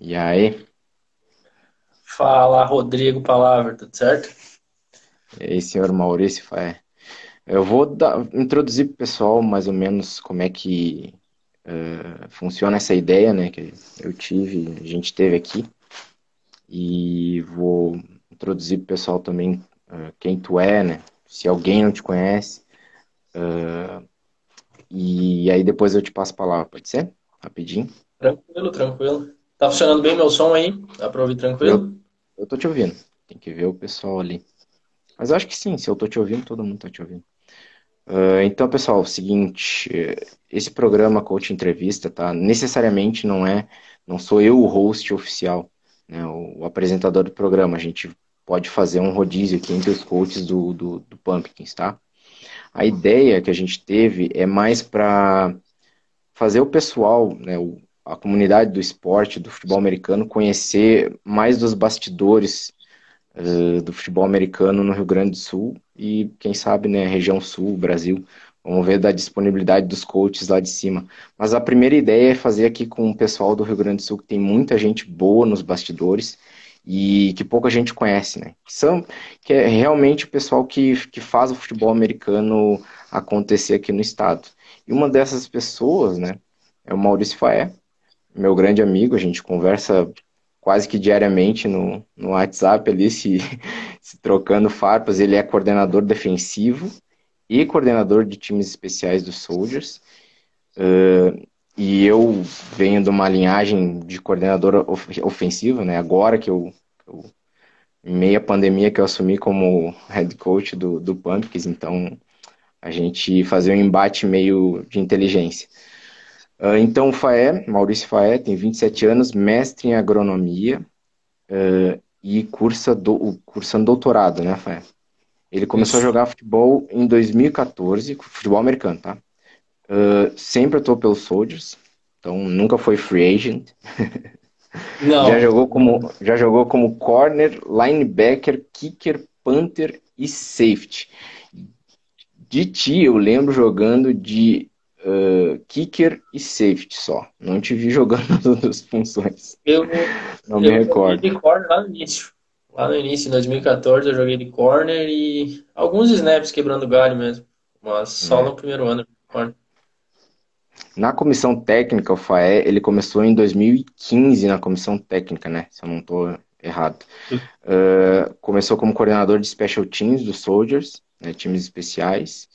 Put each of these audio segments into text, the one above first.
E aí? Fala, Rodrigo Palavra, tudo certo? E aí, senhor Maurício Faé? Eu vou dar, introduzir para o pessoal mais ou menos como é que uh, funciona essa ideia, né, que eu tive, a gente teve aqui, e vou introduzir para o pessoal também uh, quem tu é, né, se alguém não te conhece, uh, e aí depois eu te passo a palavra, pode ser? Rapidinho. Tranquilo, tranquilo. Tá funcionando bem meu som aí? Dá para ouvir tranquilo? Eu, eu tô te ouvindo, tem que ver o pessoal ali. Mas eu acho que sim, se eu tô te ouvindo, todo mundo tá te ouvindo. Uh, então, pessoal, é o seguinte, esse programa Coach Entrevista, tá? Necessariamente não é, não sou eu o host oficial, né? O, o apresentador do programa. A gente pode fazer um rodízio aqui entre os coaches do, do, do Pumpkins, tá? A ideia que a gente teve é mais para fazer o pessoal, né, o, a comunidade do esporte, do futebol americano, conhecer mais dos bastidores uh, do futebol americano no Rio Grande do Sul e, quem sabe, né, região sul, Brasil. Vamos ver da disponibilidade dos coaches lá de cima. Mas a primeira ideia é fazer aqui com o pessoal do Rio Grande do Sul, que tem muita gente boa nos bastidores e que pouca gente conhece, né? São, que é realmente o pessoal que, que faz o futebol americano acontecer aqui no estado. E uma dessas pessoas, né, é o Maurício Faé, meu grande amigo, a gente conversa quase que diariamente no, no WhatsApp ali, se, se trocando farpas. Ele é coordenador defensivo e coordenador de times especiais dos Soldiers. Uh, e eu venho de uma linhagem de coordenador of ofensivo, né? Agora que eu, eu, meia pandemia que eu assumi como head coach do, do Pumpkins, então a gente fazia um embate meio de inteligência. Uh, então, o Faé, Maurício Faé, tem 27 anos, mestre em agronomia uh, e cursa do, cursando doutorado, né, Faé? Ele começou Isso. a jogar futebol em 2014, futebol americano, tá? Uh, sempre atuou pelos Soldiers, então nunca foi free agent. Não. já jogou como já jogou como corner, linebacker, kicker, punter e safety. De ti eu lembro jogando de uh, kicker e safety só. Não te vi jogando as funções. Eu não eu me recordo. de corner lá no início. Lá no início, em 2014, eu joguei de corner e alguns snaps quebrando galho mesmo. Mas só é. no primeiro ano de corner. Na comissão técnica, o FAE, ele começou em 2015 na comissão técnica, né? Se eu não estou errado. Uh, começou como coordenador de Special Teams dos Soldiers, né, times especiais.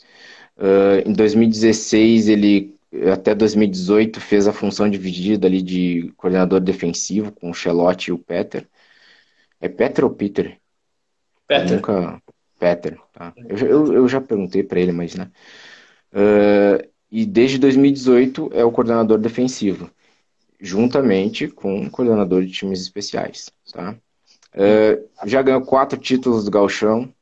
Uh, em 2016, ele até 2018 fez a função dividida ali de coordenador defensivo com o Chelote e o Peter. É Peter ou Peter? Peter. Eu nunca... Peter, tá. Eu, eu, eu já perguntei para ele, mas né. Uh, e desde 2018 é o coordenador defensivo, juntamente com o coordenador de times especiais, tá. Uh, já ganhou quatro títulos do Galchão,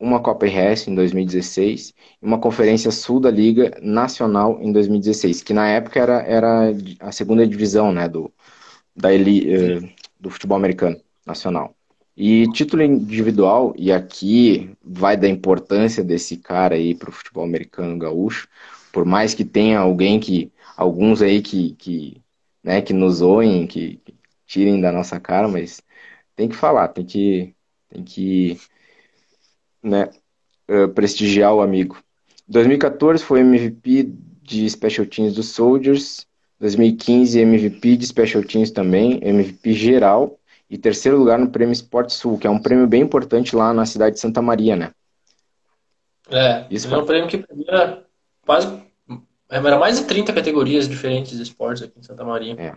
uma Copa RS em 2016 e uma Conferência Sul da Liga Nacional em 2016, que na época era, era a segunda divisão né, do, da eli, uh, do futebol americano nacional. E título individual, e aqui vai da importância desse cara aí para o futebol americano gaúcho, por mais que tenha alguém que, alguns aí que, que, né, que nos oem, que, que tirem da nossa cara, mas tem que falar, tem que, tem que né, uh, prestigiar o amigo. 2014 foi MVP de Special Teams dos Soldiers, 2015 MVP de Special Teams também, MVP geral, e terceiro lugar no Prêmio Esporte Sul, que é um prêmio bem importante lá na cidade de Santa Maria, né? É, isso é um prêmio que premia quase. Era mais de 30 categorias diferentes de esportes aqui em Santa Maria. É.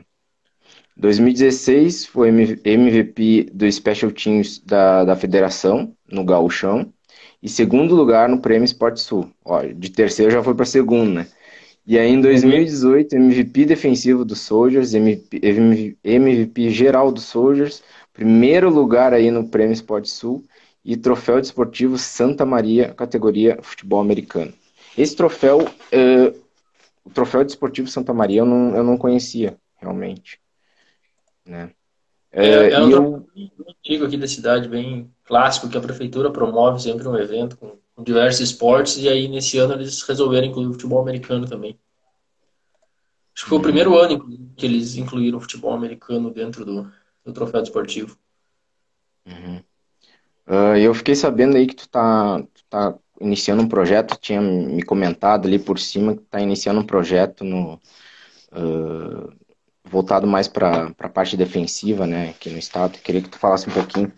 2016 foi MVP do Special Teams da, da federação, no Gauchão. E segundo lugar no Prêmio Esporte Sul. Ó, de terceiro já foi para segundo, né? E aí em 2018, MVP defensivo dos Soldiers, MVP, MVP geral dos Soldiers, primeiro lugar aí no Prêmio Esporte Sul e troféu desportivo Santa Maria, categoria futebol americano. Esse troféu, uh, o troféu desportivo Santa Maria eu não, eu não conhecia, realmente. Né? É, é, é um eu... antigo aqui da cidade, bem clássico, que a prefeitura promove sempre um evento com, com diversos esportes, e aí nesse ano eles resolveram incluir o futebol americano também. Acho que foi uhum. o primeiro ano que eles incluíram o futebol americano dentro do, do troféu desportivo. Uhum. Uh, eu fiquei sabendo aí que tu tá, tu tá iniciando um projeto, tinha me comentado ali por cima que tá iniciando um projeto no, uh, voltado mais para a parte defensiva, né, aqui no estado. Queria que tu falasse um pouquinho.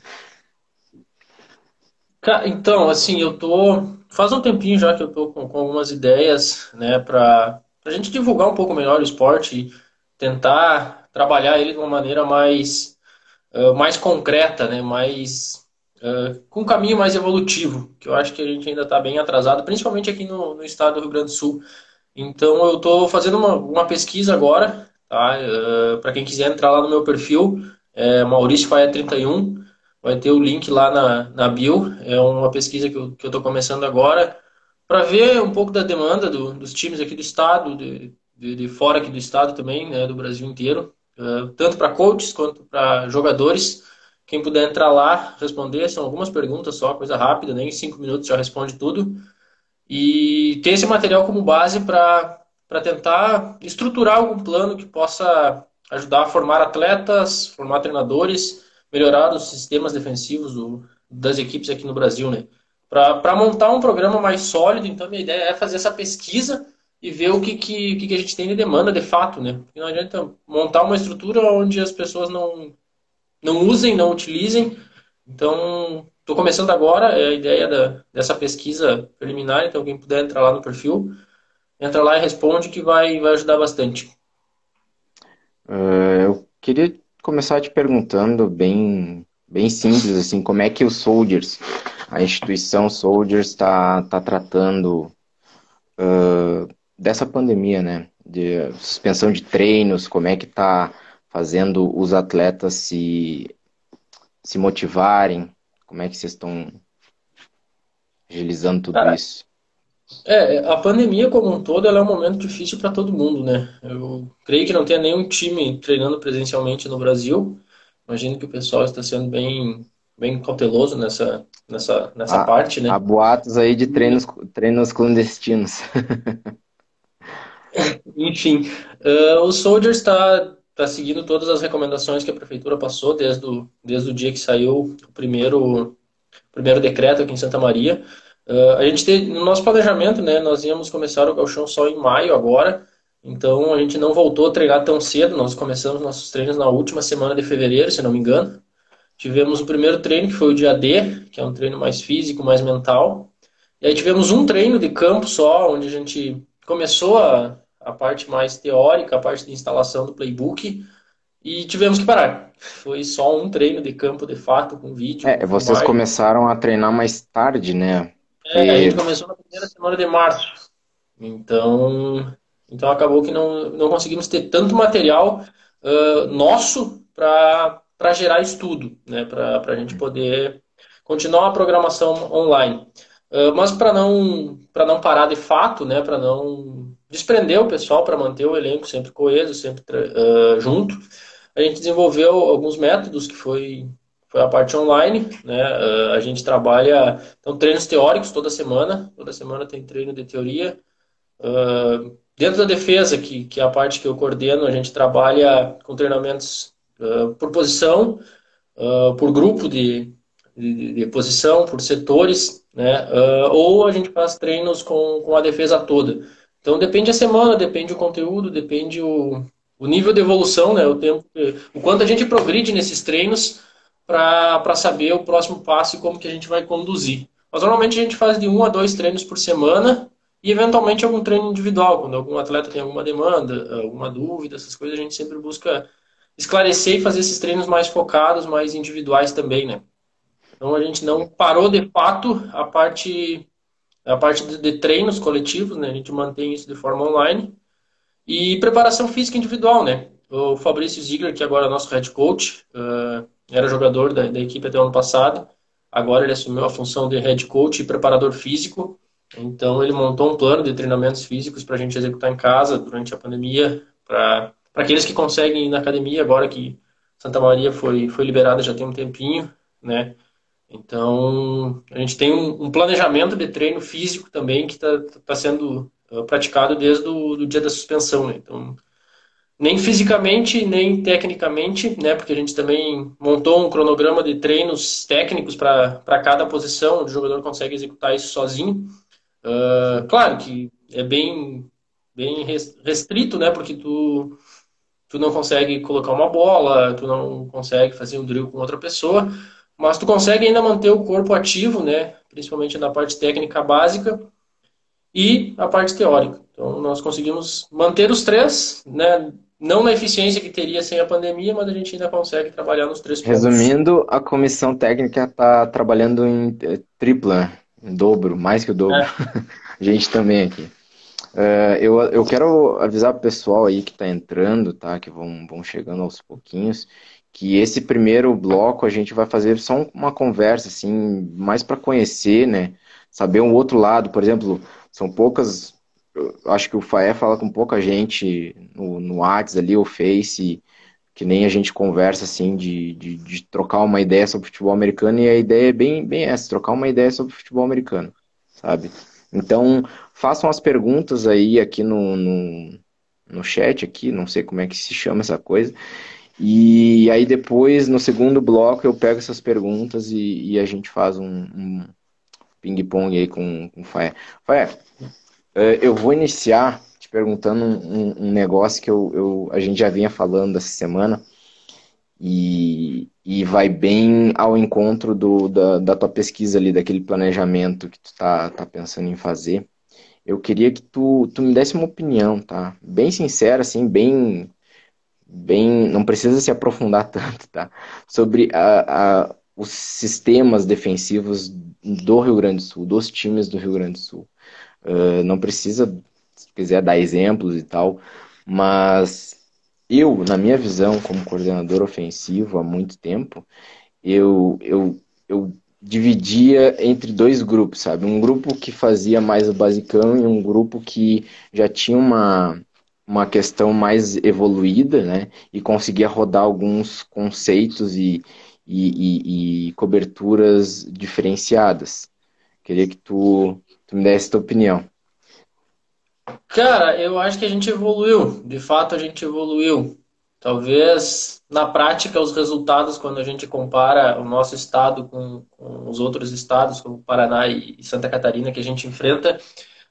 Então, assim, eu tô faz um tempinho já que eu tô com, com algumas ideias, né, para a gente divulgar um pouco melhor o esporte tentar trabalhar ele de uma maneira mais uh, mais concreta, né, mais uh, com um caminho mais evolutivo, que eu acho que a gente ainda está bem atrasado, principalmente aqui no, no, estado do Rio Grande do Sul. Então, eu estou fazendo uma, uma pesquisa agora Tá? Uh, Para quem quiser entrar lá no meu perfil, é Maurício Faia 31, vai ter o link lá na, na bio. É uma pesquisa que eu estou começando agora para ver um pouco da demanda do, dos times aqui do estado, de, de, de, fora aqui do estado também, né, do Brasil inteiro, uh, tanto para coaches quanto para jogadores. Quem puder entrar lá, responder, são algumas perguntas só, coisa rápida, nem em cinco minutos já responde tudo. E ter esse material como base para para tentar estruturar algum plano que possa ajudar a formar atletas, formar treinadores, melhorar os sistemas defensivos do, das equipes aqui no Brasil, né? Para montar um programa mais sólido, então minha ideia é fazer essa pesquisa e ver o que, que, que a gente tem de demanda de fato, né? Porque não adianta montar uma estrutura onde as pessoas não, não usem, não utilizem. Então, estou começando agora, é a ideia da, dessa pesquisa preliminar, então quem puder entrar lá no perfil, entra lá e responde que vai, vai ajudar bastante. Uh, eu queria começar te perguntando bem, bem simples, assim, como é que o Soldiers, a instituição Soldiers está tá tratando uh, dessa pandemia, né? De suspensão de treinos, como é que está fazendo os atletas se, se motivarem, como é que vocês estão agilizando tudo Cara, isso? É, a pandemia como um todo é um momento difícil para todo mundo, né? Eu creio que não tenha nenhum time treinando presencialmente no Brasil. Imagino que o pessoal está sendo bem, bem cauteloso nessa, nessa, nessa há, parte, né? Há boatos aí de treinos, treinos clandestinos. Enfim, uh, o Soldiers está tá seguindo todas as recomendações que a prefeitura passou desde o, desde o dia que saiu o primeiro, primeiro decreto aqui em Santa Maria. Uh, a gente tem, no nosso planejamento, né, nós íamos começar o galchão só em maio agora, então a gente não voltou a treinar tão cedo, nós começamos nossos treinos na última semana de fevereiro, se não me engano. Tivemos o primeiro treino, que foi o dia D, que é um treino mais físico, mais mental. E aí tivemos um treino de campo só, onde a gente começou a, a parte mais teórica, a parte de instalação do playbook, e tivemos que parar. Foi só um treino de campo, de fato, com vídeo. É, vocês começaram a treinar mais tarde, né? É, a gente começou na primeira semana de março. Então, então acabou que não, não conseguimos ter tanto material uh, nosso para gerar estudo, né? para a gente poder continuar a programação online. Uh, mas para não, não parar de fato, né? para não desprender o pessoal, para manter o elenco sempre coeso, sempre uh, junto, a gente desenvolveu alguns métodos que foi a parte online, né? Uh, a gente trabalha então treinos teóricos toda semana, toda semana tem treino de teoria. Uh, dentro da defesa, que, que é a parte que eu coordeno, a gente trabalha com treinamentos uh, por posição, por grupo de, de, de, posição, por setores, né? ou a gente faz treinos com, com a defesa toda. Então depende a semana, depende o conteúdo, depende o, o nível de evolução, né? O tempo, o quanto a gente progride nesses treinos para saber o próximo passo e como que a gente vai conduzir. Mas normalmente a gente faz de um a dois treinos por semana e eventualmente algum treino individual, quando algum atleta tem alguma demanda, alguma dúvida, essas coisas a gente sempre busca esclarecer e fazer esses treinos mais focados, mais individuais também, né? Então a gente não parou de fato a parte a parte de, treinos coletivos, né? A gente mantém isso de forma online e preparação física individual, né? O Fabrício Ziegler, que agora é nosso head coach, uh, era jogador da, da equipe até o ano passado. Agora ele assumiu a função de head coach e preparador físico. Então ele montou um plano de treinamentos físicos para a gente executar em casa durante a pandemia, para aqueles que conseguem ir na academia agora que Santa Maria foi, foi liberada já tem um tempinho, né? Então a gente tem um, um planejamento de treino físico também que está tá sendo uh, praticado desde o do dia da suspensão, né? Então nem fisicamente, nem tecnicamente, né? Porque a gente também montou um cronograma de treinos técnicos para cada posição, o jogador consegue executar isso sozinho. Uh, claro que é bem, bem restrito, né? Porque tu, tu não consegue colocar uma bola, tu não consegue fazer um drill com outra pessoa, mas tu consegue ainda manter o corpo ativo, né? Principalmente na parte técnica básica e a parte teórica. Então, nós conseguimos manter os três, né? Não na eficiência que teria sem a pandemia, mas a gente ainda consegue trabalhar nos três pontos. Resumindo, a comissão técnica está trabalhando em eh, tripla, em dobro, mais que o dobro. É. a gente também aqui. Uh, eu, eu quero avisar o pessoal aí que está entrando, tá? Que vão, vão chegando aos pouquinhos, que esse primeiro bloco a gente vai fazer só uma conversa, assim, mais para conhecer, né? Saber um outro lado, por exemplo, são poucas acho que o Faé fala com pouca gente no, no WhatsApp ali, o Face, que nem a gente conversa assim, de, de, de, trocar uma ideia sobre futebol americano, e a ideia é bem, bem essa, trocar uma ideia sobre futebol americano, sabe? Então, façam as perguntas aí aqui no, no, no chat aqui, não sei como é que se chama essa coisa, e aí depois, no segundo bloco, eu pego essas perguntas e, e a gente faz um, um ping-pong aí com, com o Faé. Faé, eu vou iniciar te perguntando um, um negócio que eu, eu, a gente já vinha falando essa semana e, e vai bem ao encontro do, da, da tua pesquisa ali, daquele planejamento que tu tá, tá pensando em fazer. Eu queria que tu, tu me desse uma opinião, tá? Bem sincera, assim, bem, bem, não precisa se aprofundar tanto, tá? Sobre a, a, os sistemas defensivos do Rio Grande do Sul, dos times do Rio Grande do Sul. Uh, não precisa, se quiser, dar exemplos e tal, mas eu, na minha visão, como coordenador ofensivo há muito tempo, eu, eu, eu dividia entre dois grupos, sabe? Um grupo que fazia mais o basicão e um grupo que já tinha uma, uma questão mais evoluída, né? E conseguia rodar alguns conceitos e, e, e, e coberturas diferenciadas. Queria que tu Tu me desse tua opinião. Cara, eu acho que a gente evoluiu. De fato, a gente evoluiu. Talvez na prática os resultados, quando a gente compara o nosso estado com, com os outros estados, como Paraná e Santa Catarina, que a gente enfrenta,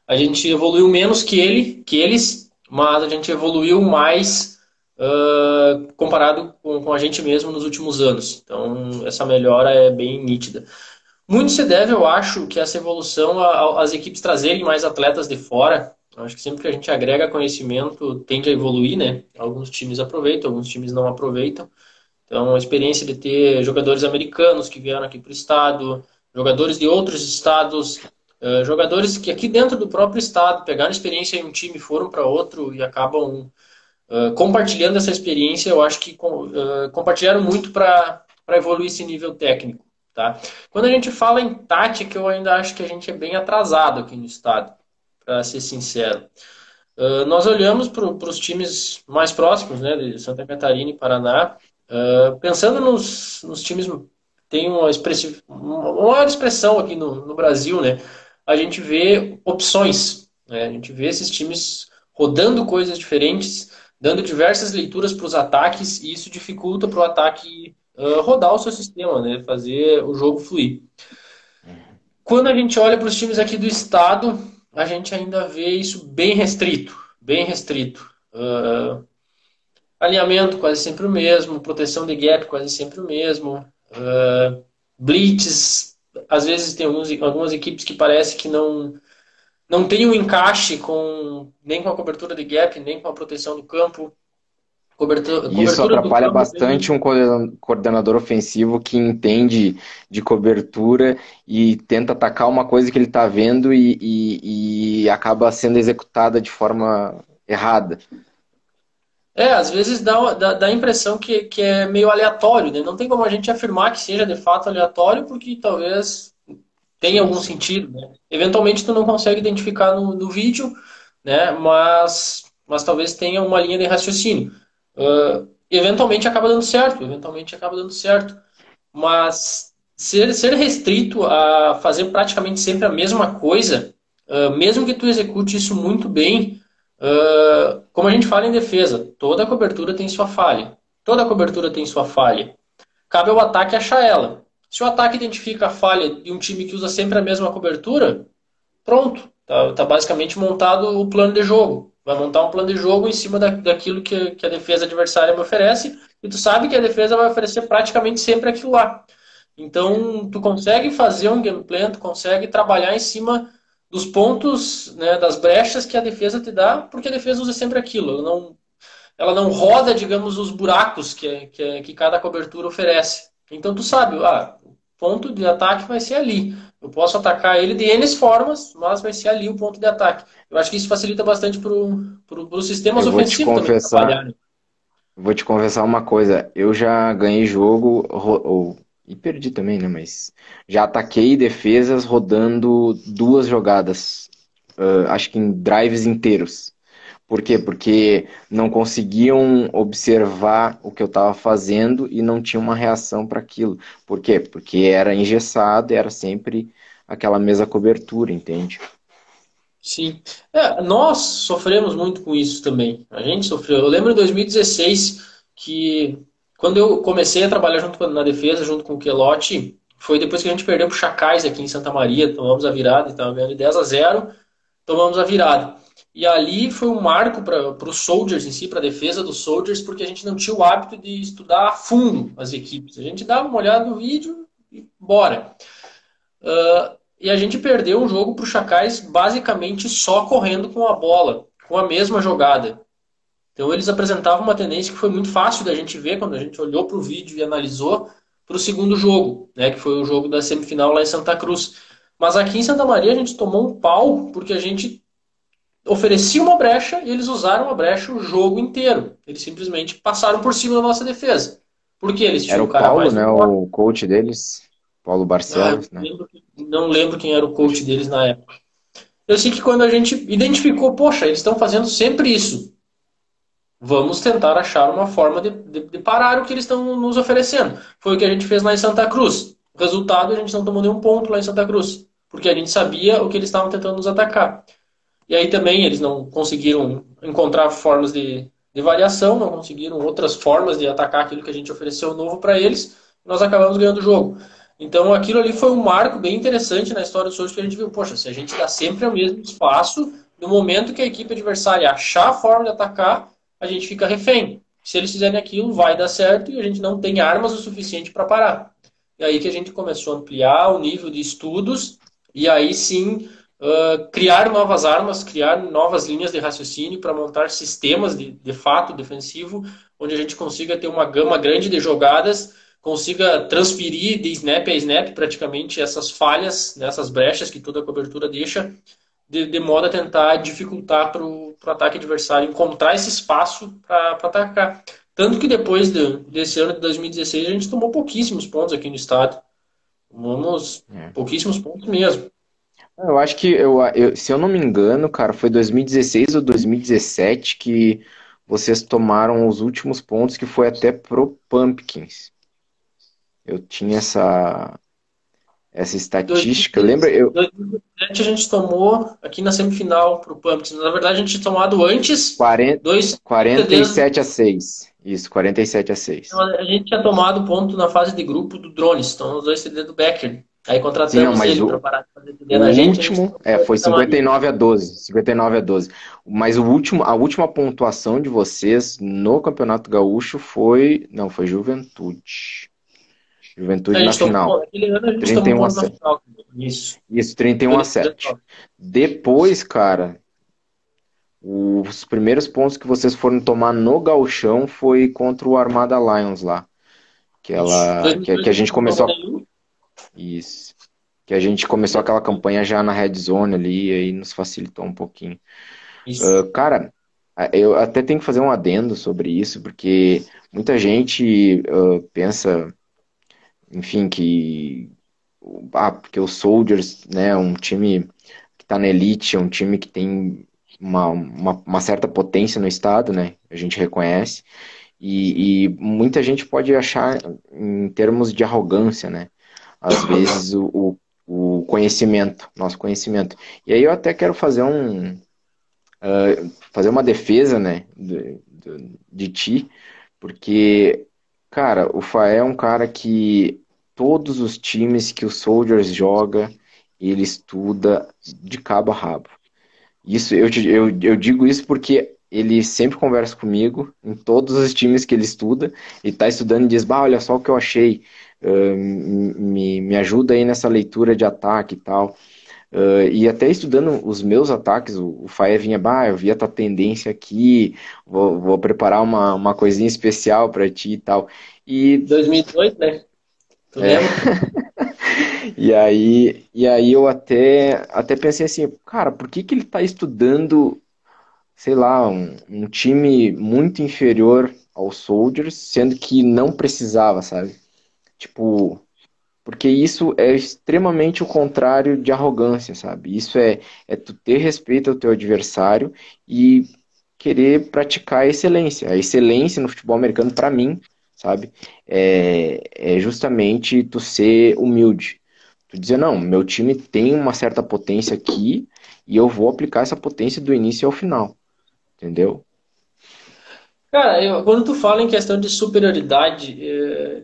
a gente evoluiu menos que ele, que eles, mas a gente evoluiu mais uh, comparado com, com a gente mesmo nos últimos anos. Então, essa melhora é bem nítida. Muito se deve, eu acho, que essa evolução às equipes trazerem mais atletas de fora. Eu acho que sempre que a gente agrega conhecimento, tende a evoluir, né? Alguns times aproveitam, alguns times não aproveitam. Então, a experiência de ter jogadores americanos que vieram aqui para o estado, jogadores de outros estados, uh, jogadores que aqui dentro do próprio estado pegaram experiência em um time, foram para outro e acabam uh, compartilhando essa experiência. Eu acho que uh, compartilharam muito para evoluir esse nível técnico. Tá? Quando a gente fala em tática, eu ainda acho que a gente é bem atrasado aqui no estado, para ser sincero. Uh, nós olhamos para os times mais próximos, né, de Santa Catarina e Paraná, uh, pensando nos, nos times tem uma, expressiv... uma maior expressão aqui no, no Brasil, né? A gente vê opções, né? a gente vê esses times rodando coisas diferentes, dando diversas leituras para os ataques, e isso dificulta para o ataque uh, rodar o seu sistema, né? fazer o jogo fluir. Quando a gente olha para os times aqui do estado, a gente ainda vê isso bem restrito, bem restrito. Uh, alinhamento quase sempre o mesmo, proteção de gap quase sempre o mesmo, uh, blitz, às vezes tem alguns, algumas equipes que parece que não não tem um encaixe com nem com a cobertura de gap, nem com a proteção do campo. Cobertura, Isso atrapalha bastante um coordenador ofensivo que entende de cobertura e tenta atacar uma coisa que ele está vendo e, e, e, acaba sendo executada de forma errada. É, às vezes dá, dá, dá a impressão que, que é meio aleatório, né? Não tem como a gente afirmar que seja de fato aleatório, porque talvez tenha algum sentido, né? Eventualmente tu não consegue identificar no, no vídeo, né? Mas, mas talvez tenha uma linha de raciocínio uh, eventualmente acaba dando certo, eventualmente acaba dando certo. Mas ser, ser restrito a fazer praticamente sempre a mesma coisa, uh, mesmo que tu execute isso muito bem, Uh, como a gente fala em defesa, toda cobertura tem sua falha. Toda cobertura tem sua falha. Cabe ao ataque achar ela. Se o ataque identifica a falha de um time que usa sempre a mesma cobertura, pronto. Tá, tá basicamente montado o plano de jogo. Vai montar um plano de jogo em cima da, daquilo que, que a defesa adversária me oferece. E tu sabe que a defesa vai oferecer praticamente sempre aquilo lá. Então, tu consegue fazer um game plan, tu consegue trabalhar em cima dos pontos, né, das brechas que a defesa te dá, porque a defesa usa sempre aquilo. Ela não, ela não roda, digamos, os buracos que, que, que cada cobertura oferece. Então, tu sabe, ah, ponto de ataque vai ser ali. Eu posso atacar ele de N formas, mas vai ser ali o ponto de ataque. Eu acho que isso facilita bastante para pro, pro sistemas ofensivos confessar, Vou te confessar uma coisa. Eu já ganhei jogo, ou e perdi também, né? Mas já ataquei defesas rodando duas jogadas. Uh, acho que em drives inteiros. Por quê? Porque não conseguiam observar o que eu estava fazendo e não tinha uma reação para aquilo. Por quê? Porque era engessado era sempre aquela mesma cobertura, entende? Sim. É, nós sofremos muito com isso também. A gente sofreu. Eu lembro em 2016 que quando eu comecei a trabalhar junto na defesa, junto com o Quelotti, foi depois que a gente perdeu para o Chacais aqui em Santa Maria, tomamos a virada, estava ganhando 10 a 0, tomamos a virada. E ali foi um marco para os Soldiers em si, para a defesa dos Soldiers, porque a gente não tinha o hábito de estudar a fundo as equipes. A gente dava uma olhada no vídeo e bora. Uh, e a gente perdeu um jogo para o Chacais basicamente só correndo com a bola, com a mesma jogada. Então eles apresentavam uma tendência que foi muito fácil da gente ver quando a gente olhou para o vídeo e analisou para o segundo jogo, né, que foi o jogo da semifinal lá em Santa Cruz. Mas aqui em Santa Maria a gente tomou um pau porque a gente oferecia uma brecha e eles usaram a brecha o jogo inteiro. Eles simplesmente passaram por cima da nossa defesa. Porque eles tinham era o cara Paulo, né, o coach deles, Paulo Barcelos, não, né? Lembro, não lembro quem era o coach deles na época. Eu sei que quando a gente identificou, poxa, eles estão fazendo sempre isso vamos tentar achar uma forma de, de, de, parar o que eles estão nos oferecendo. Foi o que a gente fez lá em Santa Cruz. O resultado, a gente não tomou nenhum ponto lá em Santa Cruz, porque a gente sabia o que eles estavam tentando nos atacar. E aí também eles não conseguiram encontrar formas de, de variação, não conseguiram outras formas de atacar aquilo que a gente ofereceu novo para eles, nós acabamos ganhando o jogo. Então aquilo ali foi um marco bem interessante na história do Souza que a gente viu, poxa, se a gente dá sempre o mesmo espaço, no momento que a equipe adversária achar a forma de atacar, a gente fica refém. Se eles fizerem aquilo, vai dar certo e a gente não tem armas o suficiente para parar. E aí que a gente começou a ampliar o nível de estudos e aí sim uh, criar novas armas, criar novas linhas de raciocínio para montar sistemas de, de fato defensivo, onde a gente consiga ter uma gama grande de jogadas, consiga transferir de snap a snap praticamente essas falhas, né, brechas que toda a cobertura deixa de, de modo a tentar dificultar para o ataque adversário encontrar esse espaço para atacar. Tanto que depois de, desse ano de 2016 a gente tomou pouquíssimos pontos aqui no estado. Tomamos é. pouquíssimos pontos mesmo. Eu acho que, eu, eu, se eu não me engano, cara, foi 2016 ou 2017 que vocês tomaram os últimos pontos, que foi até pro Pumpkins. Eu tinha essa, essa estatística. 2017, Lembra? Eu... 2017 a gente tomou aqui na semifinal para o Pumpkins. Na verdade, a gente tinha tomado antes. 40, dois 47 a 6. Isso, 47 a 6. Então, a gente tinha tomado ponto na fase de grupo do Drones. Então, os dois CD do Becker. Aí contratamos Sim, ele para parar de fazer TD na gente. último, é, foi 59 a 12. 59 a 12. Mas o último, a última pontuação de vocês no Campeonato Gaúcho foi. Não, foi Juventude. Juventude na final. A gente 31 a 7. Final. Isso. Isso, 31 a 7. Depois, cara, os primeiros pontos que vocês foram tomar no galchão foi contra o Armada Lions lá. Que, ela, que, que a gente começou. Isso. Que a gente começou aquela campanha já na Red Zone ali, e aí nos facilitou um pouquinho. Uh, cara, eu até tenho que fazer um adendo sobre isso, porque muita gente uh, pensa enfim, que ah, porque o Soldiers, né, um time que está na elite, é um time que tem uma, uma, uma, certa potência no estado, né, a gente reconhece, e, e, muita gente pode achar em termos de arrogância, né, às vezes o, o conhecimento, nosso conhecimento. E aí eu até quero fazer um, uh, fazer uma defesa, né, de, de, de ti, porque, cara, o Faé é um cara que todos os times que o Soldiers joga, ele estuda de cabo a rabo. Isso eu, eu, eu digo isso porque ele sempre conversa comigo em todos os times que ele estuda. Ele está estudando e diz: bah, olha só o que eu achei, uh, me, me ajuda aí nessa leitura de ataque e tal. Uh, e até estudando os meus ataques, o, o vinha, bah, eu vi a tua tendência aqui, vou, vou preparar uma, uma coisinha especial para ti e tal. E 2002, né? Tu é. e aí, e aí eu até, até pensei assim, cara, por que, que ele está estudando, sei lá, um, um time muito inferior aos Soldiers, sendo que não precisava, sabe? Tipo, porque isso é extremamente o contrário de arrogância, sabe? Isso é, é tu ter respeito ao teu adversário e querer praticar a excelência. A excelência no futebol americano, para mim, sabe? É, é, justamente tu ser humilde. Tu dizer, não, meu time tem uma certa potência aqui e eu vou aplicar essa potência do início ao final. Entendeu? Cara, eu, quando tu fala em questão de superioridade, é,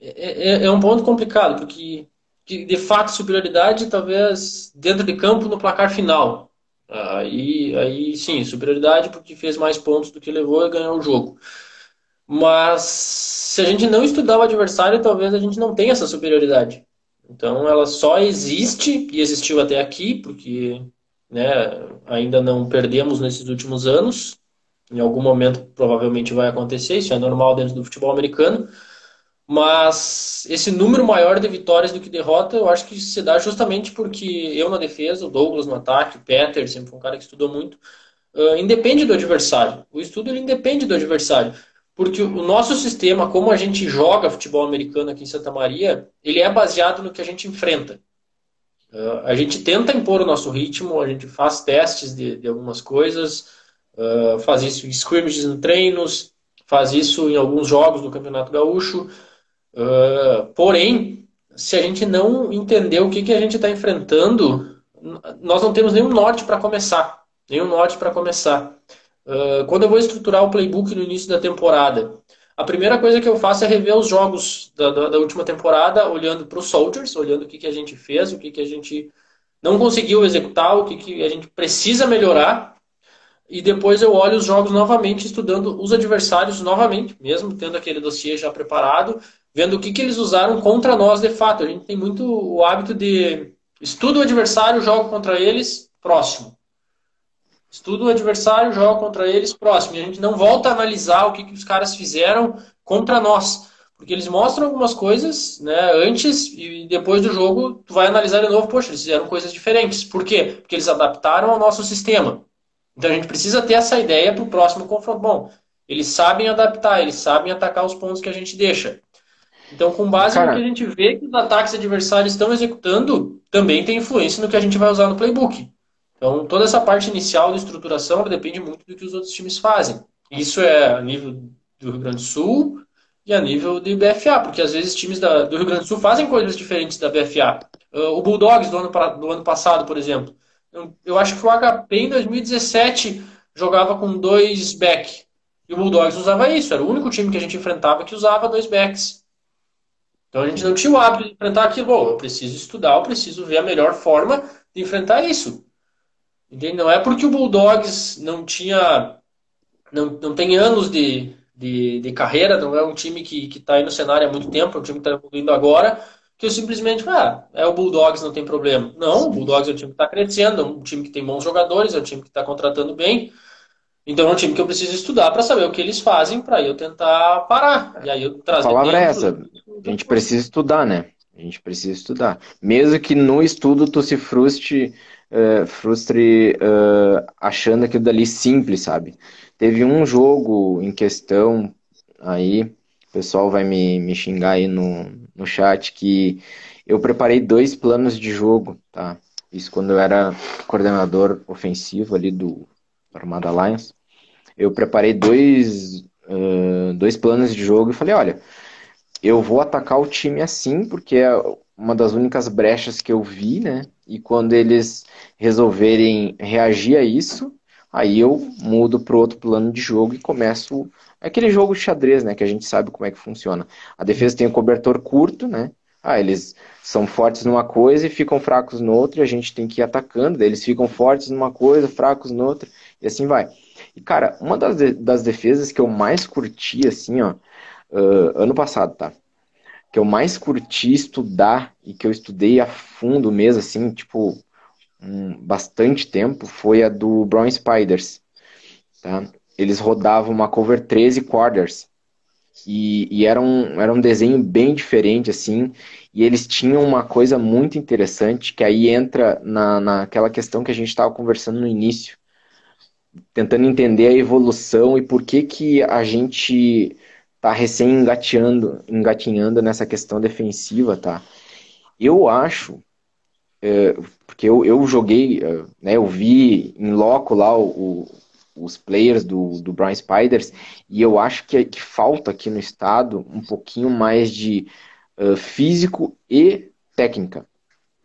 é, é, é, um ponto complicado, porque de fato superioridade talvez dentro de campo no placar final. Aí, aí sim, superioridade porque fez mais pontos do que levou e ganhou o jogo. Mas se a gente não estudar o adversário, talvez a gente não tenha essa superioridade. Então ela só existe e existiu até aqui, porque né, ainda não perdemos nesses últimos anos. Em algum momento provavelmente vai acontecer, isso é normal dentro do futebol americano. Mas esse número maior de vitórias do que derrota, eu acho que se dá justamente porque eu na defesa, o Douglas no ataque, o Peter, sempre um cara que estudou muito, uh, independe do adversário. O estudo ele independe do adversário. Porque o nosso sistema, como a gente joga futebol americano aqui em Santa Maria, ele é baseado no que a gente enfrenta. Uh, a gente tenta impor o nosso ritmo, a gente faz testes de, de algumas coisas, uh, faz isso em scrimmages no treinos, faz isso em alguns jogos do Campeonato Gaúcho, Uh, porém, se a gente não entender o que, que a gente está enfrentando, nós não temos nenhum norte para começar. Nenhum norte para começar. Uh, quando eu vou estruturar o playbook no início da temporada, a primeira coisa que eu faço é rever os jogos da, da, da última temporada, olhando para os Soldiers, olhando o que, que a gente fez, o que, que a gente não conseguiu executar, o que, que a gente precisa melhorar. E depois eu olho os jogos novamente, estudando os adversários novamente, mesmo tendo aquele dossiê já preparado, vendo o que, que eles usaram contra nós de fato. A gente tem muito o hábito de estuda o adversário, joga contra eles, próximo. Estuda o adversário, joga contra eles, próximo. E a gente não volta a analisar o que, que os caras fizeram contra nós. Porque eles mostram algumas coisas né, antes e depois do jogo tu vai analisar de novo, poxa, eles fizeram coisas diferentes. Por quê? Porque eles adaptaram ao nosso sistema. Então a gente precisa ter essa ideia para o próximo confronto. Bom, eles sabem adaptar, eles sabem atacar os pontos que a gente deixa. Então, com base Cara, no que a gente vê que os ataques adversários estão executando, também tem influência no que a gente vai usar no playbook. Então, toda essa parte inicial de estruturação depende muito do que os outros times fazem. Isso é a nível do Rio Grande do Sul e a nível de BFA, porque às vezes times da, do Rio Grande do Sul fazem coisas diferentes da BFA. Uh, o Bulldogs do ano, do ano passado, por exemplo. Eu, eu acho que o HP em 2017 jogava com dois back. E o Bulldogs usava isso. Era o único time que a gente enfrentava que usava dois backs. Então a gente não tinha o hábito de enfrentar aquilo. Bom, eu preciso estudar, eu preciso ver a melhor forma de enfrentar isso. Entende? Não é porque o Bulldogs não tinha. Não, não tem anos de, de, de carreira, não é um time que está aí no cenário há muito tempo, é um time que está evoluindo agora, que eu simplesmente, ah, é o Bulldogs, não tem problema. Não, o Bulldogs é um time que está crescendo, é um time que tem bons jogadores, é um time que está contratando bem. Então é um time que eu preciso estudar para saber o que eles fazem para eu tentar parar. E aí eu trazer. A palavra é essa. A gente precisa estudar, né? A gente precisa estudar. Mesmo que no estudo tu se frustre, uh, frustre uh, achando aquilo dali simples, sabe? Teve um jogo em questão aí, o pessoal vai me, me xingar aí no, no chat, que eu preparei dois planos de jogo, tá? Isso quando eu era coordenador ofensivo ali do Armada Alliance eu preparei dois, uh, dois planos de jogo e falei, olha, eu vou atacar o time assim, porque é uma das únicas brechas que eu vi, né? E quando eles resolverem reagir a isso, Aí eu mudo para outro plano de jogo e começo aquele jogo de xadrez, né? Que a gente sabe como é que funciona. A defesa tem um cobertor curto, né? Ah, eles são fortes numa coisa e ficam fracos no outro, e a gente tem que ir atacando, eles ficam fortes numa coisa, fracos no outro, e assim vai. E, cara, uma das, das defesas que eu mais curti, assim, ó, uh, ano passado, tá? Que eu mais curti estudar e que eu estudei a fundo mesmo, assim, tipo, um, bastante tempo, foi a do Brown Spiders, tá? Eles rodavam uma cover 13 quarters, e, e, era, um, era um desenho bem diferente, assim, e eles tinham uma coisa muito interessante, que aí entra na, naquela questão que a gente estava conversando no início, tentando entender a evolução e por que, que a gente tá recém engatinhando nessa questão defensiva, tá? Eu acho, é, porque eu, eu joguei, é, né, eu vi em loco lá o, o, os players do, do Brian Spiders e eu acho que, que falta aqui no estado um pouquinho mais de uh, físico e técnica,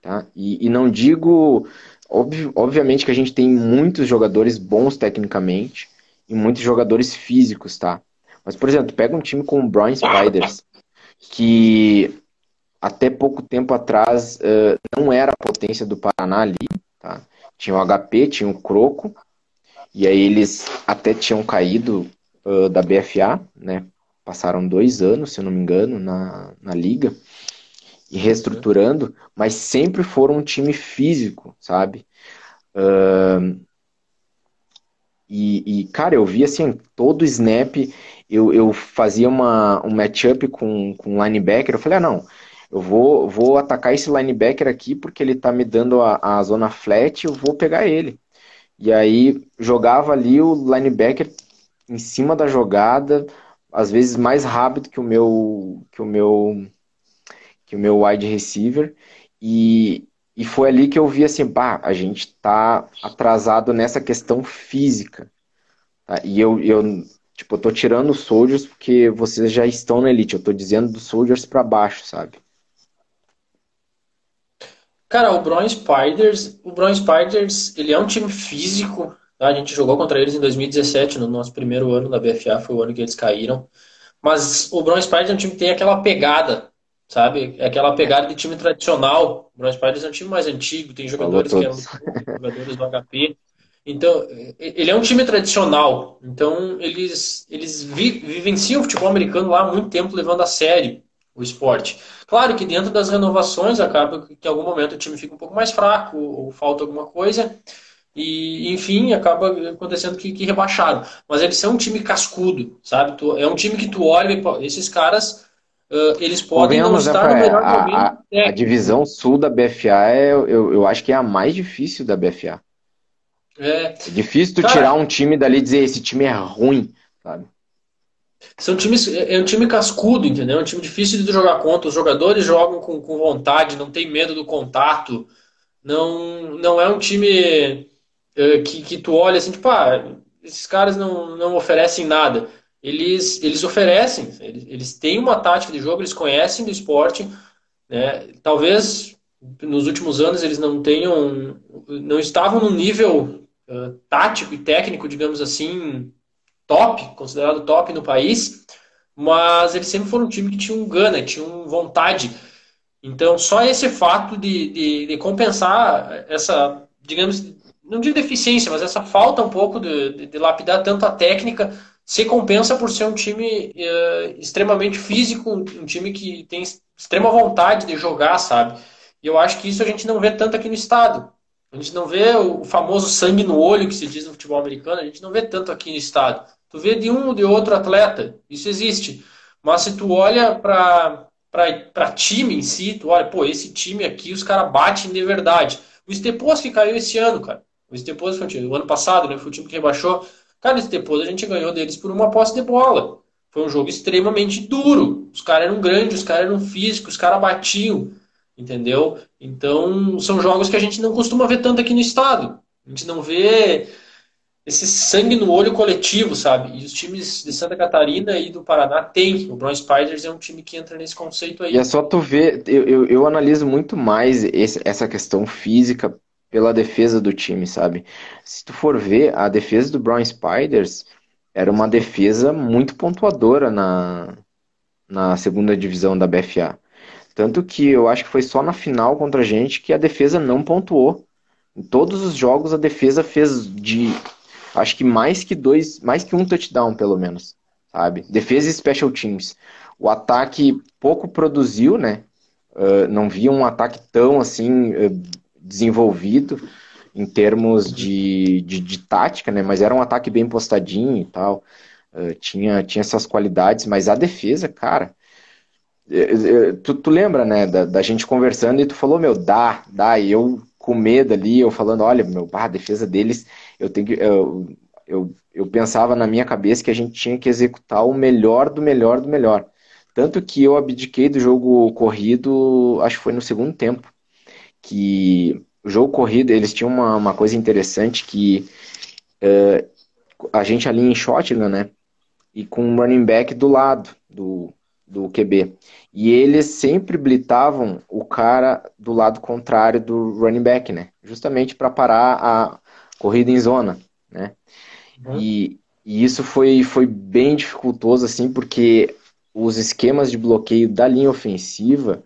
tá? E, e não digo obviamente que a gente tem muitos jogadores bons tecnicamente e muitos jogadores físicos, tá? Mas, por exemplo, pega um time como o Brian Spiders, que até pouco tempo atrás uh, não era a potência do Paraná ali, tá? Tinha o HP, tinha o Croco, e aí eles até tinham caído uh, da BFA, né? Passaram dois anos, se eu não me engano, na, na liga e reestruturando, mas sempre foram um time físico, sabe? Uh, e, e, cara, eu vi assim, todo snap, eu, eu fazia uma, um matchup com, com linebacker, eu falei, ah, não, eu vou, vou atacar esse linebacker aqui porque ele tá me dando a, a zona flat, eu vou pegar ele. E aí jogava ali o linebacker em cima da jogada, às vezes mais rápido que o meu que o meu que o meu wide receiver, e, e foi ali que eu vi assim, pá, a gente tá atrasado nessa questão física. Tá? E eu, eu, tipo, eu tô tirando os Soldiers porque vocês já estão na elite, eu tô dizendo dos Soldiers para baixo, sabe? Cara, o Bronze Spiders, o Bronze Spiders, ele é um time físico, tá? A gente jogou contra eles em 2017, no nosso primeiro ano da BFA, foi o ano que eles caíram. Mas o Bronze Spiders é um time que tem aquela pegada sabe? É aquela pegada de time tradicional. O Bronze Spiders é um time mais antigo, tem jogadores que eram jogadores do HP. Então, ele é um time tradicional. Então, eles, eles vi, vivenciam o futebol americano lá há muito tempo, levando a sério o esporte. Claro que dentro das renovações acaba que em algum momento o time fica um pouco mais fraco, ou, falta alguma coisa. E, enfim, acaba acontecendo que, que rebaixado. Mas eles são um time cascudo, sabe? é um time que tu olha e esses caras uh, eles podem não estar no melhor a, momento. A, a, divisão sul da BFA, é, eu, eu acho que é a mais difícil da BFA. É, é difícil tu cara, tirar um time dali e dizer esse time é ruim, sabe? São times, é, é um time cascudo, entendeu? É um time difícil de jogar contra. Os jogadores jogam com, com vontade, não tem medo do contato. Não, não é um time uh, que, que tu olha assim, tipo, ah, esses caras não, não oferecem nada eles, eles oferecem, eles, eles têm uma tática de jogo, eles conhecem do esporte. Né? Talvez nos últimos anos eles não tenham, não estavam no nível uh, tático e técnico, digamos assim, top, considerado top no país, mas eles sempre foram um time que tinha um gana, tinha um vontade. Então, só esse fato de, de, de compensar essa, digamos, não de deficiência, mas essa falta um pouco de, de, de lapidar tanto a técnica se compensa por ser um time uh, extremamente físico, um time que tem extrema vontade de jogar, sabe? E eu acho que isso a gente não vê tanto aqui no estado. A gente não vê o famoso sangue no olho que se diz no futebol americano, a gente não vê tanto aqui no estado. Tu vê de um ou de outro atleta, isso existe. Mas se tu olha para time em si, tu olha, pô, esse time aqui os caras batem de verdade. O Stepos que caiu esse ano, cara. O Stepos foi o, time, o ano passado, né? Foi o time que rebaixou. Cara, depois a gente ganhou deles por uma posse de bola. Foi um jogo extremamente duro. Os caras eram grandes, os caras eram físicos, os caras batiam. Entendeu? Então, são jogos que a gente não costuma ver tanto aqui no estado. A gente não vê esse sangue no olho coletivo, sabe? E os times de Santa Catarina e do Paraná têm. O Bronze Spiders é um time que entra nesse conceito aí. E é só tu ver, eu, eu, eu analiso muito mais esse, essa questão física pela defesa do time, sabe? Se tu for ver, a defesa do Brown Spiders era uma defesa muito pontuadora na, na segunda divisão da BFA. Tanto que eu acho que foi só na final contra a gente que a defesa não pontuou. Em todos os jogos a defesa fez de acho que mais que dois, mais que um touchdown pelo menos, sabe? Defesa e special teams. O ataque pouco produziu, né? Uh, não via um ataque tão assim uh, desenvolvido em termos de, de, de, tática, né? Mas era um ataque bem postadinho e tal. Uh, tinha, tinha essas qualidades, mas a defesa, cara. Tu, tu lembra, né, da, da, gente conversando e tu falou, meu, dá, dá, e eu com medo ali, eu falando, olha, meu, a defesa deles, eu tenho que. Eu, eu, eu pensava na minha cabeça que a gente tinha que executar o melhor do melhor do melhor. Tanto que eu abdiquei do jogo corrido, acho que foi no segundo tempo. Que o jogo corrido, eles tinham uma, uma coisa interessante que uh, a gente ali em shotgun, né? E com um running back do lado do, do QB. E eles sempre blitavam o cara do lado contrário do running back, né? Justamente para parar a corrida em zona, né? Uhum. E, e, isso foi, foi bem dificultoso, assim, porque os esquemas de bloqueio da linha ofensiva,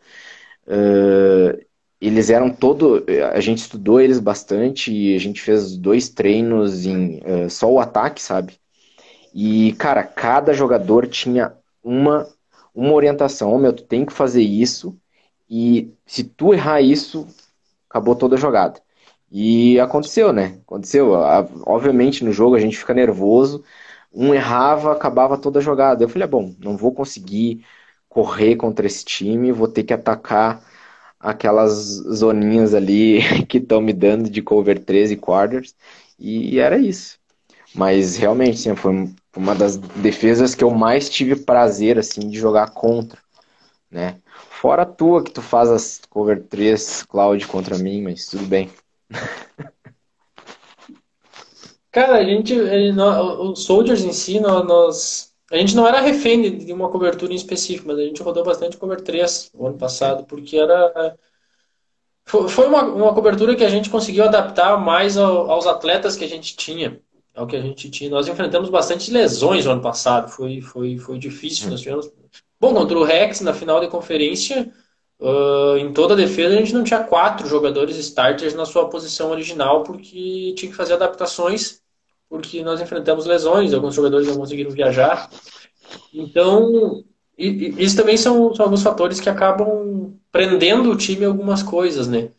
uh, eles eram todo. A gente estudou eles bastante e a gente fez dois treinos em uh, só o ataque, sabe? E, cara, cada jogador tinha uma uma orientação, oh, meu, tu tem que fazer isso, e se tu errar isso, acabou toda a jogada. E aconteceu, né? Aconteceu. Obviamente no jogo a gente fica nervoso, um errava, acabava toda a jogada. Eu falei, ah, bom, não vou conseguir correr contra esse time, vou ter que atacar aquelas zoninhas ali que estão me dando de cover 13 quarters. E era isso. Mas realmente, sim, foi uma das defesas que eu mais tive prazer assim de jogar contra, né? Fora a tua que tu faz as cover 3 Cloud contra mim, mas tudo bem. Cara, a gente, os Soldiers em si, nós, a gente não era refém de uma cobertura em específico, mas a gente rodou bastante cover 3 o ano passado, porque era foi uma, uma cobertura que a gente conseguiu adaptar mais aos atletas que a gente tinha é o que a gente tinha. Nós enfrentamos bastante lesões no ano passado, foi, foi, foi difícil. Nós tivemos... Bom, contra o Rex, na final de conferência, uh, em toda a defesa, a gente não tinha quatro jogadores starters na sua posição original, porque tinha que fazer adaptações, porque nós enfrentamos lesões, alguns jogadores não conseguiram viajar. Então, isso também são, são alguns fatores que acabam prendendo o time algumas coisas, né?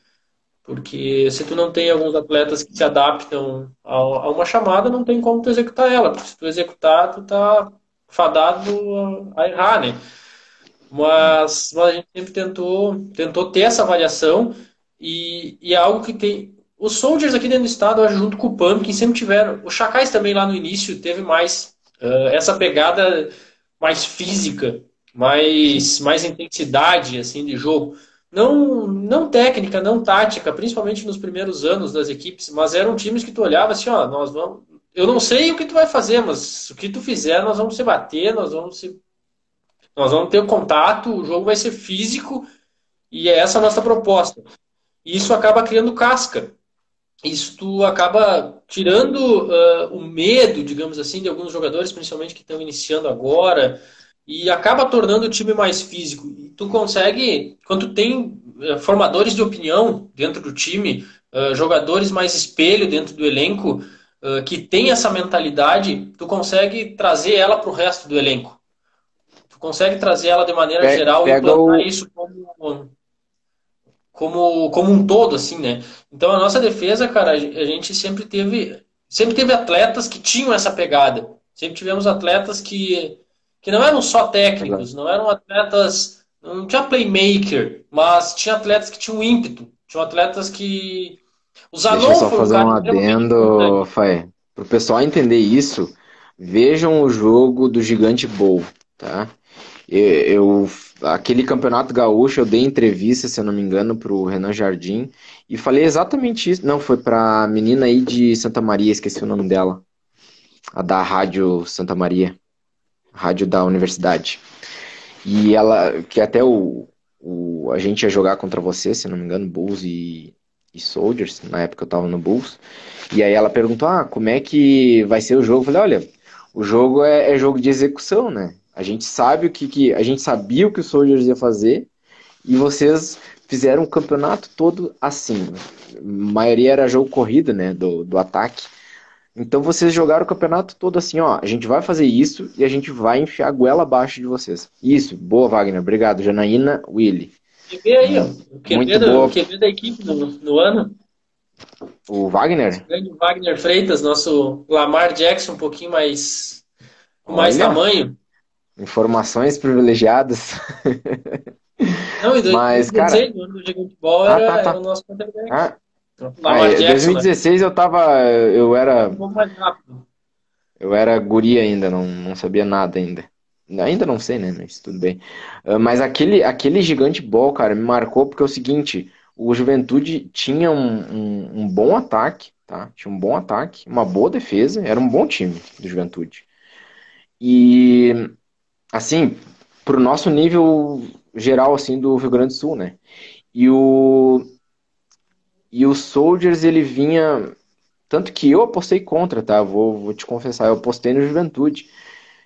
Porque se tu não tem alguns atletas que se adaptam a, uma chamada, não tem como tu executar ela. Porque se tu executar, tu tá fadado a, errar, né? Mas, mas, a gente sempre tentou, tentou ter essa avaliação e, e é algo que tem... Os Soldiers aqui dentro do estado, junto com o Pumpkin, sempre tiveram... Os Chacais também lá no início teve mais uh, essa pegada mais física, mais, mais intensidade assim de jogo não, não técnica, não tática, principalmente nos primeiros anos das equipes, mas eram times que tu olhava assim, ó, nós vamos. Eu não sei o que tu vai fazer, mas o que tu fizer, nós vamos se bater, nós vamos se. Nós vamos ter o contato, o jogo vai ser físico, e é essa a nossa proposta. E isso acaba criando casca. Isso tu acaba tirando uh, o medo, digamos assim, de alguns jogadores, principalmente que estão iniciando agora, e acaba tornando o time mais físico. E tu consegue, quando tem eh, formadores de opinião dentro do time, uh, jogadores mais espelho dentro do elenco, uh, que tem essa mentalidade, tu consegue trazer ela para o resto do elenco. Tu consegue trazer ela de maneira pega, geral e implantar o... isso como, como, como um todo, assim, né? Então a nossa defesa, cara, a gente sempre teve, sempre teve atletas que tinham essa pegada. Sempre tivemos atletas que que não eram só técnicos, não eram atletas, não tinha playmaker, mas tinha atletas que tinham ímpeto, tinham atletas que os Deixa eu só fazer um adendo, Fai. Para o pessoal entender isso, vejam o jogo do Gigante Bowl, tá? Eu, eu, aquele campeonato gaúcho, eu dei entrevista, se eu não me engano, para o Renan Jardim e falei exatamente isso. Não, foi para a menina aí de Santa Maria, esqueci o nome dela, a da rádio Santa Maria rádio da universidade. E ela, que até o, o a gente ia jogar contra você, se não me engano, Bulls e, e Soldiers, na época eu tava no Bulls. E aí ela perguntou, ah, como é que vai ser o jogo? Eu falei, olha, o jogo é, é jogo de execução, né? A gente sabe o que, que a gente sabia o que o Soldiers ia fazer e vocês fizeram o campeonato todo assim. A maioria era jogo corrida, né, do, do ataque. Então vocês jogaram o campeonato todo assim, ó, a gente vai fazer isso e a gente vai enfiar a goela abaixo de vocês. Isso, boa Wagner, obrigado. Janaína, Willy. QB aí, ó. O QB, Muito do, boa. QB da equipe no, no ano. O Wagner? O grande Wagner Freitas, nosso Lamar Jackson, um pouquinho mais. com mais Olha, tamanho. Informações privilegiadas. Não, e 2016, Mas, cara... o ano do Gigante Ball ah, era, tá, tá. era o nosso quarterback. Ah, ah, Jackson, 2016 né? eu tava. Eu era. Eu era guri ainda, não, não sabia nada ainda. Ainda não sei, né? Mas tudo bem. Uh, mas aquele, aquele gigante ball, cara, me marcou porque é o seguinte: o Juventude tinha um, um, um, bom ataque, tá? Tinha um bom ataque, uma boa defesa, era um bom time do Juventude. E, assim, pro nosso nível geral, assim, do Rio Grande do Sul, né? E o, e o Soldiers, ele vinha. Tanto que eu apostei contra, tá? Vou, vou te confessar, eu apostei no Juventude.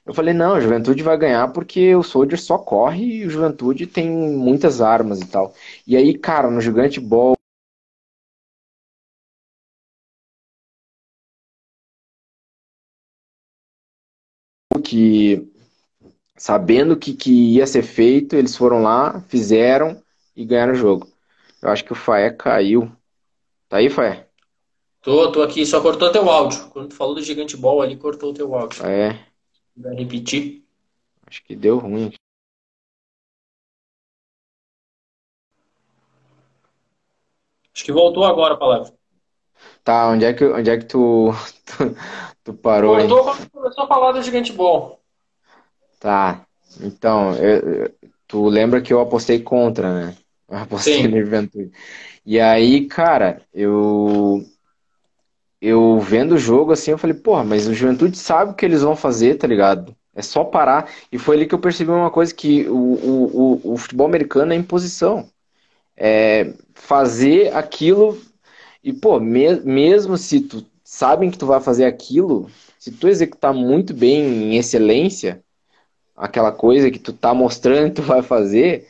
Eu falei, não, a Juventude vai ganhar porque o Soldier só corre e o Juventude tem muitas armas e tal. E aí, cara, no Gigante Ball. Que sabendo que, que ia ser feito, eles foram lá, fizeram e ganharam o jogo. Eu acho que o Faé caiu. Tá aí, Faé? Tô, tô aqui, só cortou teu áudio. Quando tu falou do Gigante Ball ali, cortou teu áudio. É. Vai repetir? Acho que deu ruim. Acho que voltou agora a palavra. Tá, onde é que, onde é que tu, tu, tu parou? Voltou quando começou a falar do Gigante Ball. Tá, então, eu, tu lembra que eu apostei contra, né? Eu apostei Sim. no Juventude. E aí, cara, eu eu vendo o jogo assim, eu falei, porra, mas o Juventude sabe o que eles vão fazer, tá ligado? É só parar. E foi ali que eu percebi uma coisa, que o, o, o, o futebol americano é imposição. É fazer aquilo e, pô, me, mesmo se tu sabem que tu vai fazer aquilo, se tu executar muito bem, em excelência, aquela coisa que tu tá mostrando que tu vai fazer,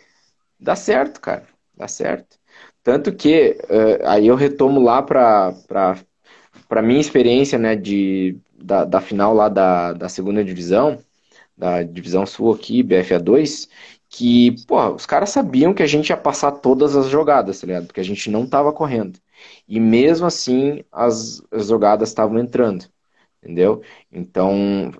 dá certo, cara. Dá certo. Tanto que, uh, aí eu retomo lá pra, pra para minha experiência, né, de, da, da final lá da, da segunda divisão, da divisão sul aqui, BFA2, que, pô, os caras sabiam que a gente ia passar todas as jogadas, tá ligado? Porque a gente não tava correndo. E mesmo assim, as, as jogadas estavam entrando, entendeu? Então,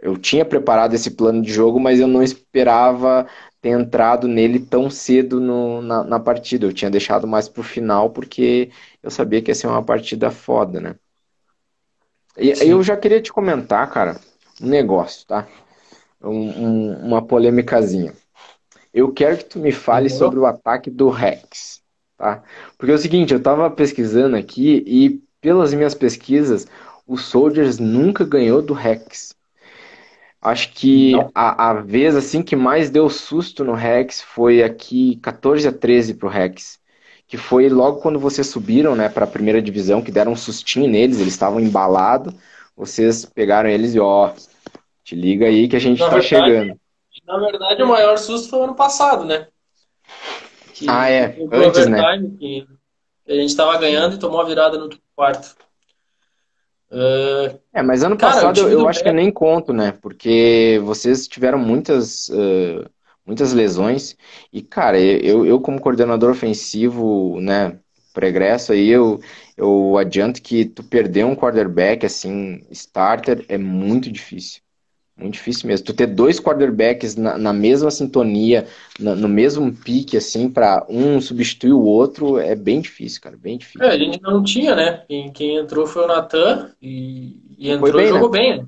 eu tinha preparado esse plano de jogo, mas eu não esperava ter entrado nele tão cedo no, na, na, partida. Eu tinha deixado mais pro final porque eu sabia que ia ser uma partida foda, né? E aí eu já queria te comentar, cara, um negócio, tá? Um, um, uma polêmicazinha. Eu quero que tu me fale sobre o ataque do Rex, tá? Porque é o seguinte, eu tava pesquisando aqui e pelas minhas pesquisas, o Soldiers nunca ganhou do Rex. Acho que a, a vez assim que mais deu susto no Rex foi aqui 14 a 13 pro Rex. Que foi logo quando vocês subiram, né, para a primeira divisão, que deram um sustinho neles, eles estavam embalados. Vocês pegaram eles e ó, te liga aí que a gente tá verdade, chegando. Na verdade, o maior susto foi o ano passado, né? Que ah, é. Antes, né? Que a gente estava ganhando e tomou a virada no quarto. Uh, é, mas ano cara, passado eu, eu acho que eu nem conto, né? Porque vocês tiveram muitas, uh, muitas lesões. E, cara, eu, eu como coordenador ofensivo, né, pregresso aí, eu, eu adianto que tu perder um quarterback, assim, starter, é muito difícil. Muito difícil mesmo. Tu ter dois quarterbacks na, na mesma sintonia, na, no mesmo pique, assim, para um substituir o outro, é bem difícil, cara. Bem difícil. É, a gente não tinha, né? Quem, quem entrou foi o Natan e, e entrou bem, e jogou né? bem. Né?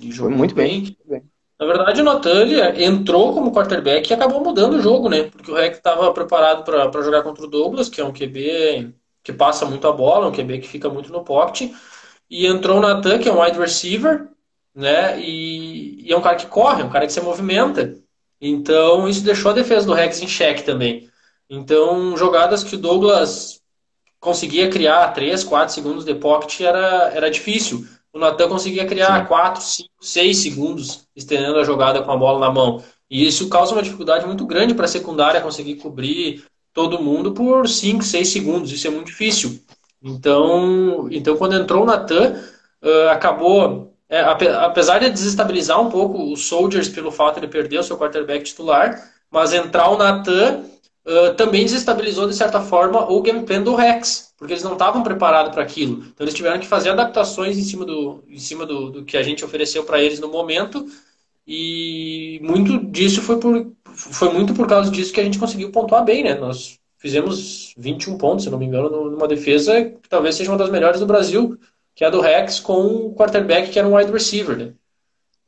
E jogou foi muito bem. bem. Na verdade, o Natan entrou como quarterback e acabou mudando o jogo, né? Porque o Rec estava preparado para jogar contra o Douglas, que é um QB que passa muito a bola, um QB que fica muito no pocket. E entrou o Natan, que é um wide receiver, né? E, e, é um cara que corre, é um cara que se movimenta. Então isso deixou a defesa do Rex em xeque também. Então jogadas que o Douglas conseguia criar 3, 4 segundos de pocket era, era difícil. O Natan conseguia criar Sim. 4, 5, 6 segundos estendendo a jogada com a bola na mão. E isso causa uma dificuldade muito grande para a secundária conseguir cobrir todo mundo por 5, 6 segundos. Isso é muito difícil. Então, então quando entrou o Natan, uh, acabou, é, apesar de desestabilizar um pouco os Soldiers pelo fato de perder o seu quarterback titular, mas entrar o Natan uh, também desestabilizou, de certa forma, o game plan do Rex, porque eles não estavam preparados para aquilo. Então eles tiveram que fazer adaptações em cima do, em cima do, do que a gente ofereceu para eles no momento, e muito disso foi por, foi muito por causa disso que a gente conseguiu pontuar bem, né? Nós fizemos 21 pontos, se não me engano, numa defesa que talvez seja uma das melhores do Brasil, que é do Rex, com um quarterback que era um wide receiver, né?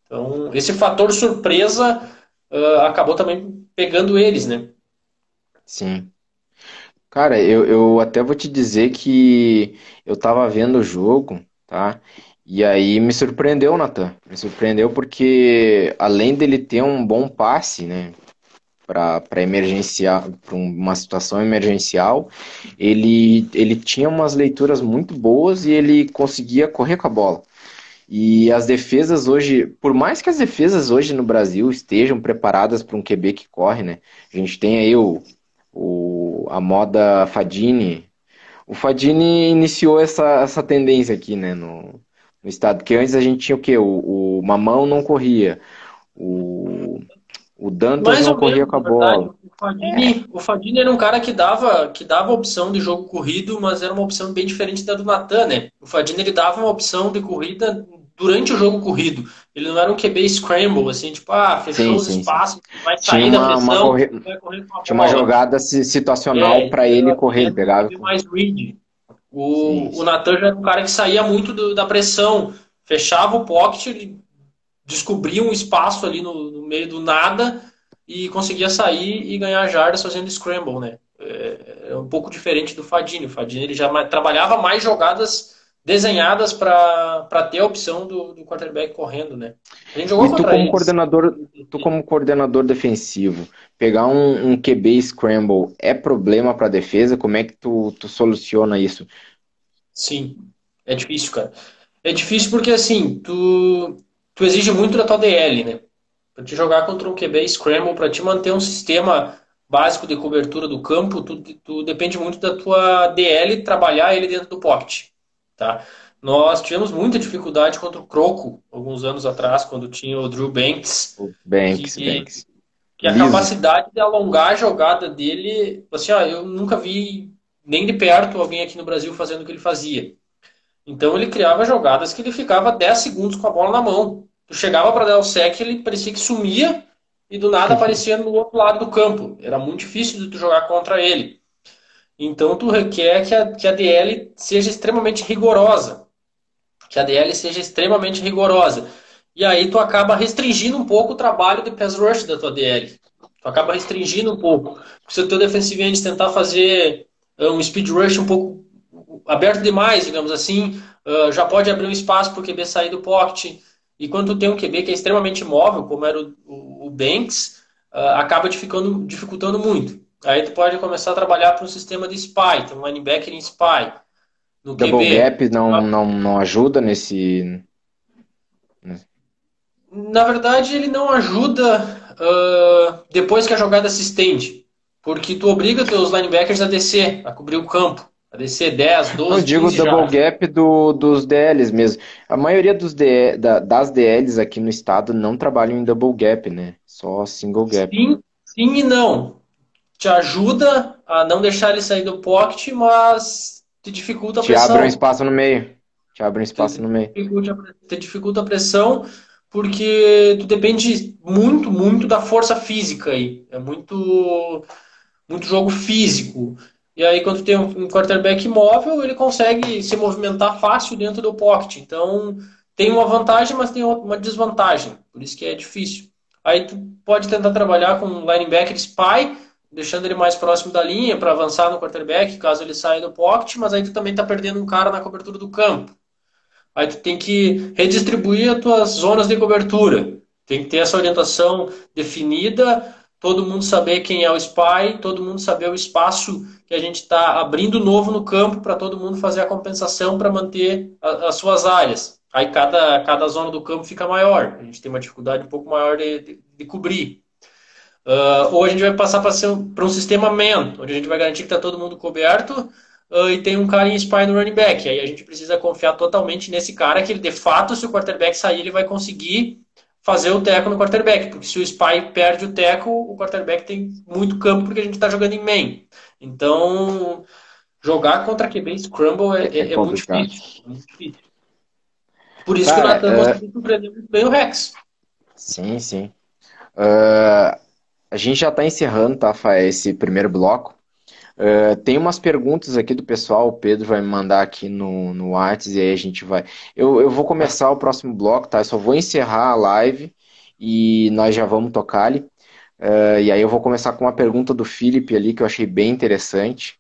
Então, esse fator surpresa uh, acabou também pegando eles, né? Sim. Cara, eu, eu até vou te dizer que eu tava vendo o jogo, tá? E aí me surpreendeu, Nathan. Me surpreendeu porque além dele ter um bom passe, né? Para emergenciar, para uma situação emergencial, ele, ele tinha umas leituras muito boas e ele conseguia correr com a bola. E as defesas hoje, por mais que as defesas hoje no Brasil estejam preparadas para um QB que corre, né? A gente tem aí o, o, a moda Fadini. O Fadini iniciou essa, essa tendência aqui, né, no, no estado. Porque antes a gente tinha o quê? O, o Mamão não corria. O, o Dantas Mais não corria menos, com a bola. O Fadini, é. era um cara que dava, que dava opção de jogo corrido, mas era uma opção bem diferente da do Natan, né? O Fadini ele dava uma opção de corrida durante o jogo corrido. Ele não era um QB scramble, assim, tipo, ah, fechou sim, os sim, espaços, sim. vai sair tinha da pressão, uma corre... vai correr com a Tinha bola. uma jogada situacional é, para ele correr, ele pegava. Mais read. O, o Natan já era um cara que saía muito do, da pressão, fechava o pocket, ele descobria um espaço ali no, no, meio do nada e conseguia sair e ganhar jardas fazendo scramble, né? É, é um pouco diferente do Fadini. O Fadini ele já trabalhava mais jogadas desenhadas para ter a opção do, do quarterback correndo, né? A gente jogou e tu como eles. coordenador, tu como coordenador defensivo, pegar um, um QB scramble é problema para a defesa? Como é que tu, tu soluciona isso? Sim, é difícil, cara. É difícil porque assim, tu tu exige muito da tua DL, né? Para te jogar contra um QB scramble, para te manter um sistema básico de cobertura do campo, tu, tu depende muito da tua DL trabalhar ele dentro do pocket, tá? Nós tivemos muita dificuldade contra o Croco alguns anos atrás, quando tinha o Drew Banks. O Banks, que, Banks. Que a capacidade de alongar a jogada dele, assim, ó, eu nunca vi nem de perto alguém aqui no Brasil fazendo o que ele fazia. Então ele criava jogadas que ele ficava 10 segundos com a bola na mão. Tu chegava para dar o sec, ele parecia que sumia e do nada aparecia no outro lado do campo. Era muito difícil de tu jogar contra ele. Então tu requer que a, que a DL seja extremamente rigorosa. Que a DL seja extremamente rigorosa. E aí tu acaba restringindo um pouco o trabalho de pass rush da tua DL. Tu acaba restringindo um pouco. Porque se o teu defensive end tentar fazer eh, um speed rush um pouco aberto demais, digamos assim, uh, já pode abrir um espaço para o QB sair do pocket. E quando tu tem um QB que é extremamente móvel, como era o, o, o Banks, uh, acaba dificultando, dificultando muito. Aí tu pode começar a trabalhar para um sistema de spy, tem um linebacker em spy. No Double QB, gap não, tá? não, não ajuda nesse... Na verdade, ele não ajuda uh, depois que a jogada se estende. Porque tu obriga teus linebackers a descer, a cobrir o campo. A descer 10, 12, Não digo double gap do, dos DLs mesmo. A maioria dos DL, da, das DLs aqui no estado não trabalham em double gap, né? Só single gap. Sim, sim e não. Te ajuda a não deixar ele sair do pocket, mas te dificulta a te pressão. Te abre um espaço no meio. Te abre um espaço te no meio. Dificulta, te dificulta a pressão porque tu depende muito, muito da força física aí. É muito, muito jogo físico. E aí, quando tem um quarterback móvel, ele consegue se movimentar fácil dentro do pocket. Então, tem uma vantagem, mas tem uma desvantagem. Por isso que é difícil. Aí, tu pode tentar trabalhar com um linebacker spy, deixando ele mais próximo da linha para avançar no quarterback, caso ele saia do pocket, mas aí tu também está perdendo um cara na cobertura do campo. Aí tu tem que redistribuir as tuas zonas de cobertura. Tem que ter essa orientação definida todo mundo saber quem é o spy, todo mundo saber o espaço que a gente está abrindo novo no campo para todo mundo fazer a compensação para manter a, as suas áreas. Aí cada, cada zona do campo fica maior, a gente tem uma dificuldade um pouco maior de, de, de cobrir. Uh, ou a gente vai passar para um, sistema man, onde a gente vai garantir que está todo mundo coberto uh, e tem um cara em spy no running back. Aí a gente precisa confiar totalmente nesse cara que ele, de fato, se o quarterback sair, ele vai conseguir fazer o teco no quarterback, porque se o spy perde o teco, o quarterback tem muito campo porque a gente está jogando em main. Então, jogar contra QB Scramble é, é, é muito, difícil, muito difícil. Por isso Cara, que o Natan uh... surpreendeu muito bem o Rex. Sim, sim. Uh, a gente já está encerrando, tá, Fá, esse primeiro bloco. Uh, tem umas perguntas aqui do pessoal, o Pedro vai me mandar aqui no, no WhatsApp e aí a gente vai. Eu, eu vou começar o próximo bloco, tá? Eu só vou encerrar a live e nós já vamos tocar ali. Uh, e aí eu vou começar com uma pergunta do Felipe ali que eu achei bem interessante,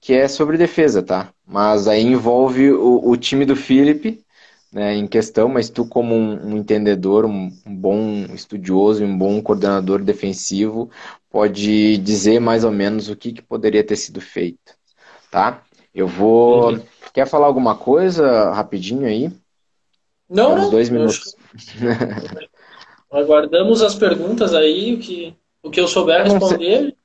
que é sobre defesa, tá? Mas aí envolve o, o time do Felipe né, em questão, mas tu como um, um entendedor, um, um, bom estudioso, um bom coordenador defensivo, pode dizer mais ou menos o que, que poderia ter sido feito, tá? Eu vou... Uhum. Quer falar alguma coisa rapidinho aí? Não, não. dois minutos. Aguardamos as perguntas aí, o que, o que eu souber responder.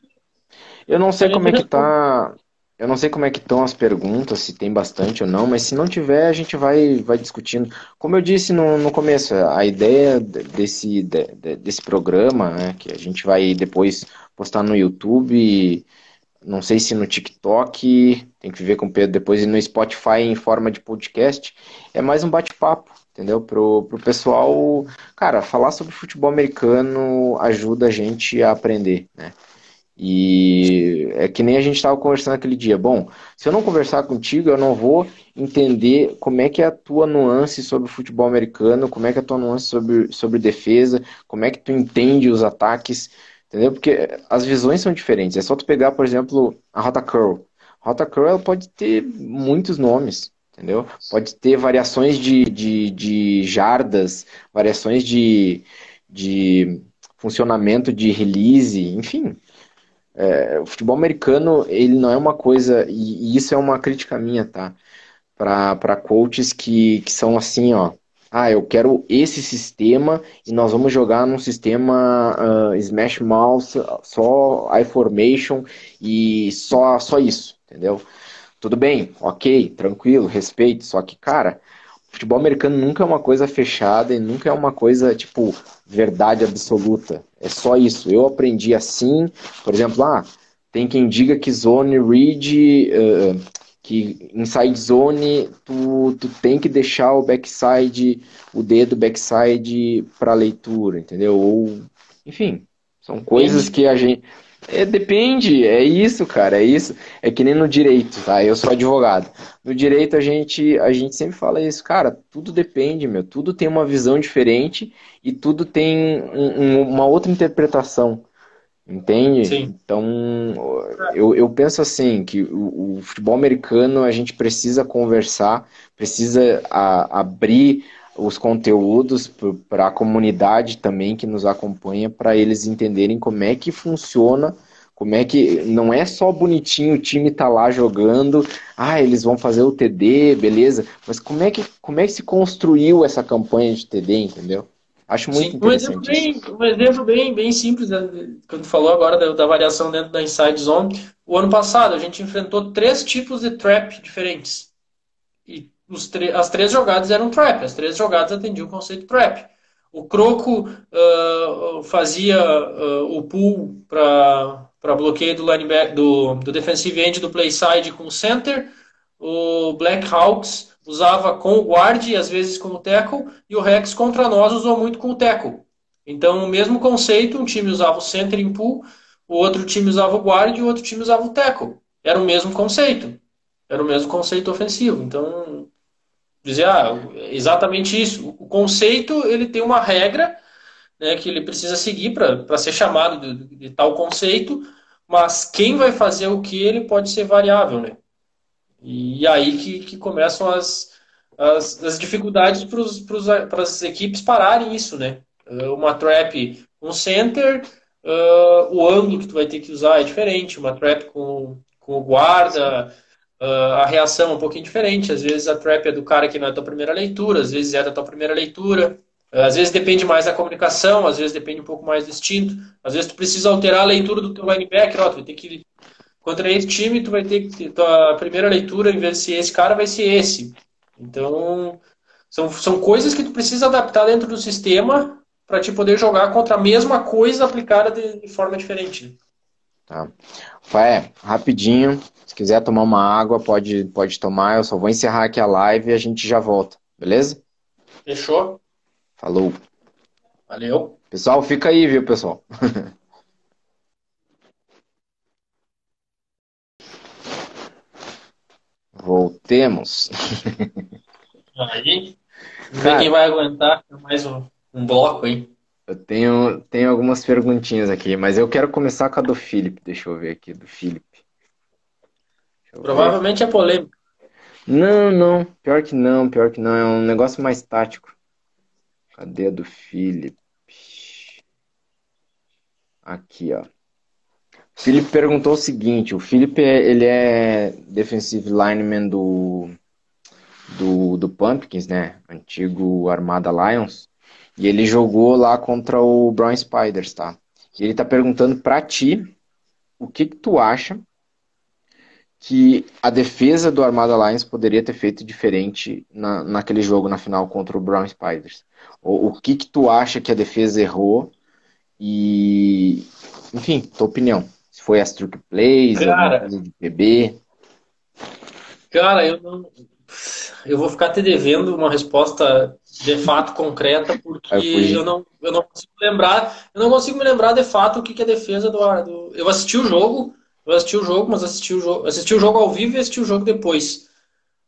Eu não sei como é que tá eu não sei como é que estão as perguntas, se tem bastante ou não, mas se não tiver, a gente vai, vai discutindo. Como eu disse no, no começo, a ideia desse, de, desse programa, né, que a gente vai depois postar no YouTube, não sei se no TikTok, tem que ver com o Pedro depois, e no Spotify em forma de podcast, é mais um bate-papo, entendeu? Pro, pro pessoal, cara, falar sobre futebol americano ajuda a gente a aprender, né? E é que nem a gente estava conversando aquele dia. Bom, se eu não conversar contigo, eu não vou entender como é que é a tua nuance sobre o futebol americano, como é que é a tua nuance sobre, sobre defesa, como é que tu entende os ataques, entendeu? Porque as visões são diferentes. É só tu pegar, por exemplo, a rota curl. A rota curl ela pode ter muitos nomes, entendeu? Pode ter variações de, de, de jardas, variações de, de funcionamento de release, enfim é, o futebol americano, ele não é uma coisa, e, e isso é uma crítica minha, tá? Para coaches que, que são assim, ó. Ah, eu quero esse sistema e nós vamos jogar num sistema uh, Smash Mouse, só iFormation e só, só isso, entendeu? Tudo bem, ok, tranquilo, respeito, só que, cara, futebol americano nunca é uma coisa fechada e nunca é uma coisa, tipo, verdade absoluta. É só isso. Eu aprendi assim, por exemplo, ah, tem quem diga que zone read, uh, que inside zone, tu, tu tem que deixar o backside, o dedo backside para leitura, entendeu? Ou, enfim, são coisas que a gente é, depende, é isso, cara, é isso. É que nem no direito, tá? Eu sou advogado. No direito a gente, a gente sempre fala isso, cara, tudo depende, meu. Tudo tem uma visão diferente e tudo tem um, um, uma outra interpretação. Entende? Sim. Então, eu, eu penso assim, que o, o futebol americano a gente precisa conversar, precisa a, abrir os conteúdos para a comunidade também que nos acompanha, para eles entenderem como é que funciona, como é que não é só bonitinho o time tá lá jogando, ah, eles vão fazer o TD, beleza, mas como é que como é que se construiu essa campanha de TD, entendeu? Acho muito Sim, interessante. Um exemplo, bem, um exemplo bem, bem simples, né? quando falou agora da, da variação dentro da Inside Zone, o ano passado a gente enfrentou três tipos de trap diferentes. E as três jogadas eram trap, as três jogadas atendiam o conceito trap. O Croco uh, fazia uh, o pull para bloqueio do, linebacker, do, do defensive end do play side com o center. O Black Hawks usava com o guard e às vezes com o tackle. E o Rex contra nós usou muito com o tackle. Então, o mesmo conceito, um time usava o center em pull, o outro time usava o guard e o outro time usava o tackle. Era o mesmo conceito. Era o mesmo conceito ofensivo. Então, dizer, ah, exatamente isso. O conceito, ele tem uma regra né, que ele precisa seguir para ser chamado de, de, tal conceito, mas quem vai fazer o que ele pode ser variável, né? E aí que, que começam as, as, as dificuldades para as equipes pararem isso, né? Uma trap, um center, uh, o ângulo que tu vai ter que usar é diferente. Uma trap com, com o guarda, uh, a reação é um pouquinho diferente. Às vezes a trap é do cara que não é da tua primeira leitura, às vezes é da tua primeira leitura. Uh, às vezes depende mais da comunicação, às vezes depende um pouco mais do instinto. Às vezes tu precisa alterar a leitura do teu linebacker. Ó, tu vai ter que contra esse time, tu vai ter que tua primeira leitura, em vez de ser esse cara, vai ser esse. Então, são, são coisas que tu precisa adaptar dentro do sistema para te poder jogar contra a mesma coisa aplicada de, de forma diferente. Tá. Fé, rapidinho, se quiser tomar uma água, pode, pode tomar. Eu só vou encerrar aqui a live e a gente já volta, beleza? Fechou? Falou. Valeu. Pessoal, fica aí, viu, pessoal? Voltemos. Aí, ver quem vai aguentar mais um, um bloco aí. Eu tenho, tenho algumas perguntinhas aqui, mas eu quero começar com a do Felipe. Deixa eu ver aqui, do Felipe. Provavelmente é polêmico. Não, não. Pior que não, pior que não. É um negócio mais tático. Cadê a do Felipe? Aqui, ó. O Felipe perguntou o seguinte, o Felipe, ele é defensive lineman do, do, do Pumpkins, né? Antigo Armada Lions. E ele jogou lá contra o Brown Spiders, tá? E ele tá perguntando pra ti o que que tu acha que a defesa do Armada Lions poderia ter feito diferente na, naquele jogo na final contra o Brown Spiders. O, o que que tu acha que a defesa errou e... Enfim, tua opinião foi as trick plays, cara, de PB? Cara, eu não. Eu vou ficar te devendo uma resposta de fato concreta, porque eu, não, eu não consigo lembrar, eu não consigo me lembrar de fato o que, que é a defesa do, do. Eu assisti o jogo, eu assisti o jogo, mas assisti o jogo, assisti o jogo ao vivo e assisti o jogo depois.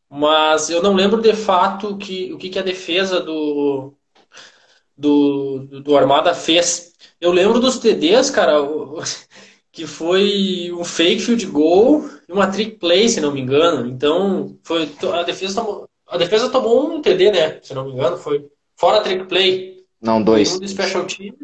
Mas eu não lembro de fato que, o que, que a defesa do, do, do Armada fez. Eu lembro dos TDs, cara que foi um fake field goal e uma trick play, se não me engano. Então, foi a defesa tomou, a defesa tomou um TD, né? Se não me engano, foi fora trick play. Não, dois. Um de special team.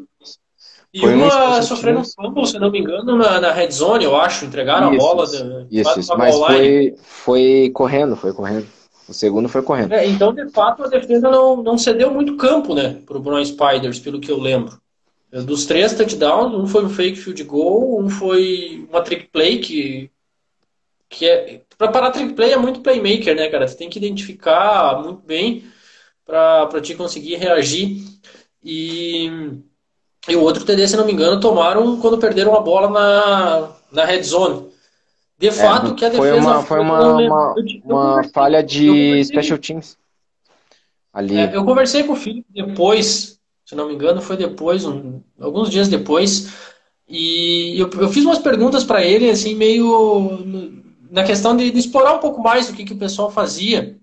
E foi uma sofrendo um fumble, se não me engano, na, na red zone, eu acho. Entregaram isso, a bola. Isso, isso, isso. mas foi, foi correndo, foi correndo. O segundo foi correndo. É, então, de fato, a defesa não, não cedeu muito campo, né? Pro Brown Spiders, pelo que eu lembro. Dos três touchdowns, um foi um fake field goal, um foi uma trick play que, que é para parar trick play é muito playmaker, né, cara? Você tem que identificar muito bem para te conseguir reagir. E, e o outro TD, se não me engano, tomaram quando perderam a bola na, na red zone. De é, fato, é, que a defesa foi uma, foi uma, uma, uma falha de special teams. Ali. É, eu conversei com o Felipe depois se não me engano, foi depois, um, alguns dias depois. E eu, eu fiz umas perguntas para ele, assim, meio na questão de, de, explorar um pouco mais o que, que o pessoal fazia.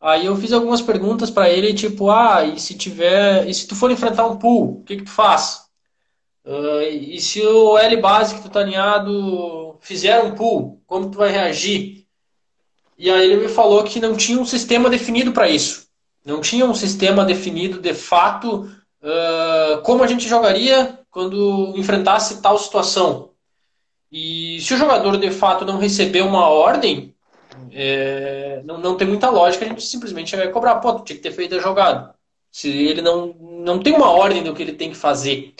Aí eu fiz algumas perguntas para ele, tipo, ah, e se tiver, e se tu for enfrentar um pool, o que, que tu faz? Uh, e se o L base que tu tá alinhado fizer um pull, como tu vai reagir? E aí ele me falou que não tinha um sistema definido para isso. Não tinha um sistema definido de fato uh, como a gente jogaria quando enfrentasse tal situação. E se o jogador de fato não receber uma ordem, é, não, não tem muita lógica a gente simplesmente vai cobrar. Pô, tinha que ter feito a jogada. Se ele não, não tem uma ordem do que ele tem que fazer.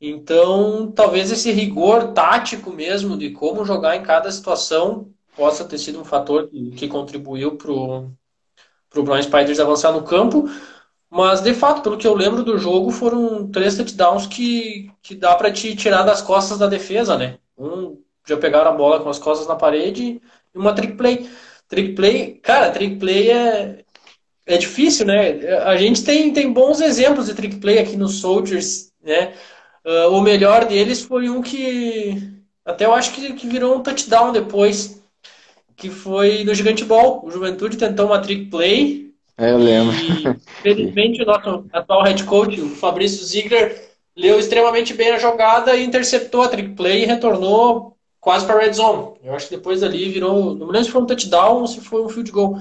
Então, talvez esse rigor tático mesmo de como jogar em cada situação possa ter sido um fator que, que contribuiu para o Brown Spiders avançar no campo. Mas, de fato, pelo que eu lembro do jogo, foram três touchdowns que, que dá para te tirar das costas da defesa, né? Um já pegaram a bola com as costas na parede e uma trick play. Trick play, cara, trick play é, é difícil, né? A gente tem, tem bons exemplos de trick play aqui nos Soldiers, né? Uh, o melhor deles foi um que até eu acho que, que virou um touchdown depois, que foi no Gigante Ball. O Juventude tentou uma trick play, é, eu lembro. E, felizmente, o nosso atual head coach, o Fabrício Ziegler, leu extremamente bem a jogada e interceptou a trick play e retornou quase para a red zone. Eu acho que depois ali virou, não me lembro se foi um touchdown ou se foi um field goal.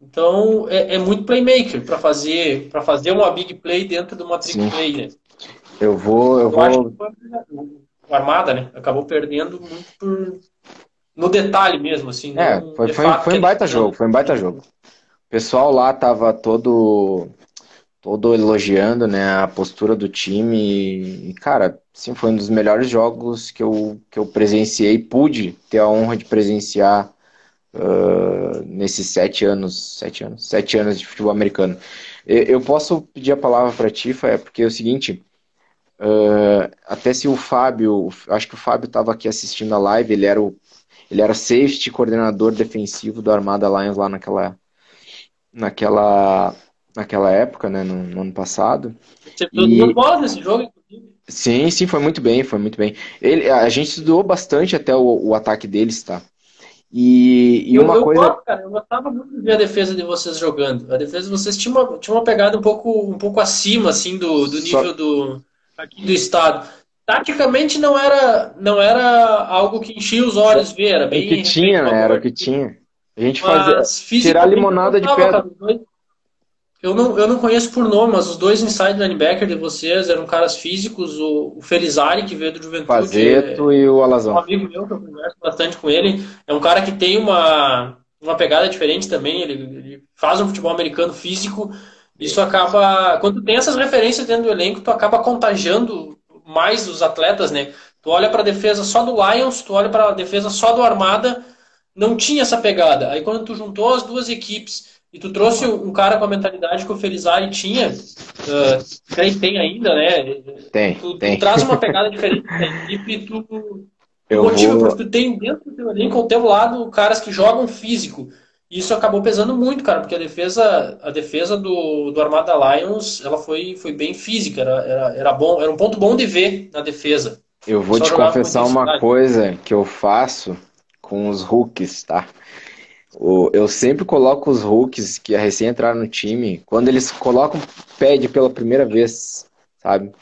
Então, é, é muito playmaker para fazer para fazer uma big play dentro de uma trick Sim. play, né? Eu vou. Eu, eu vou... acho que foi o Armada, né? Acabou perdendo muito por. No detalhe mesmo, assim. É, foi, foi, foi um baita jogo, foi um baita jogo. O pessoal lá tava todo todo elogiando né, a postura do time. E, cara, sim, foi um dos melhores jogos que eu, que eu presenciei, pude ter a honra de presenciar uh, nesses sete anos, sete anos, sete anos de futebol americano. Eu, posso pedir a palavra para ti, é porque é o seguinte. Uh, até se o Fábio, acho que o Fábio estava aqui assistindo a live, ele era o ele era safety coordenador defensivo do Armada Lions lá naquela naquela naquela época, né, no, no ano passado. Você e... bola nesse jogo, inclusive? Sim, sim, foi muito bem, foi muito bem. Ele, a gente estudou bastante até o, o ataque deles, tá? E, e eu, uma eu, coisa. Eu, cara, eu gostava muito de ver a defesa de vocês jogando. A defesa de vocês tinha uma, tinha uma pegada um pouco, um pouco acima, assim, do, do nível Só... do, aqui do estado. Taticamente não era, não era algo que enchia os olhos ver, era bem. O que tinha, né? Era o que tinha. A gente fazia. Tirar limonada de pedra. Cara, eu não, eu não conheço por nome, mas os dois inside linebacker de vocês eram caras físicos. O, o Felizari, que veio do Juventude. Fazeto é, e o Alazão. Um amigo meu que eu converso bastante com ele. É um cara que tem uma, uma pegada diferente também. Ele, ele faz um futebol americano físico. Isso acaba. Quando tem essas referências dentro do elenco, tu acaba contagiando mais os atletas, né? Tu olha para a defesa só do Lions, tu olha para a defesa só do Armada, não tinha essa pegada. Aí quando tu juntou as duas equipes e tu trouxe um cara com a mentalidade que o Felizari tinha, uh, tem, tem ainda, né? Tem, tu, tem. tu traz uma pegada diferente da equipe e tu, eu motiva, vou... porque tu tem dentro do teu elenco, ao teu lado, caras que jogam físico. E isso acabou pesando muito, cara, porque a defesa, a defesa do, do Armada Lions, ela foi, foi bem física, era, era, era, bom, era um ponto bom de ver na defesa. Eu vou Só te confessar uma coisa que eu faço com os hooks, tá? Eu sempre coloco os rookies que recém entraram no time, quando eles colocam pad pela primeira vez, sabe?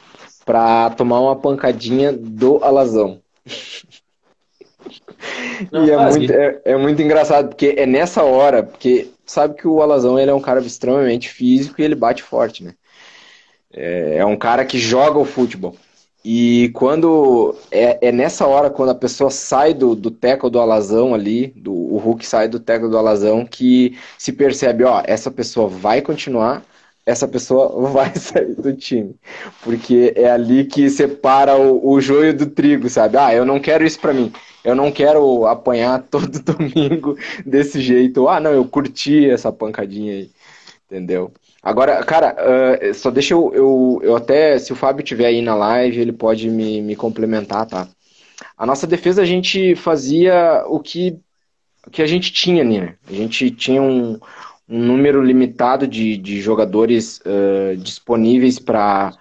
Pra tomar uma pancadinha do alazão. Não, e é muito, é, é, muito engraçado, porque é nessa hora, porque sabe que o Alazão ele é um cara extremamente físico e ele bate forte, né? É, é um cara que joga o futebol. E quando é, é, nessa hora, quando a pessoa sai do, do teco do alazão ali, do, o Hulk sai do teco do alazão, que se percebe, ó, essa pessoa vai continuar, essa pessoa vai sair do time. Porque é ali que separa o, o joio do trigo, sabe? Ah, eu não quero isso pra mim. Eu não quero apanhar todo domingo desse jeito. Ah, não, eu curti essa pancadinha aí. Entendeu? Agora, cara, uh, só deixa eu, eu, eu até, se o Fábio tiver aí na live, ele pode me, me complementar, tá? A nossa defesa, a gente fazia o que, que a gente tinha, né? A gente tinha um, um número limitado de, de jogadores uh, disponíveis para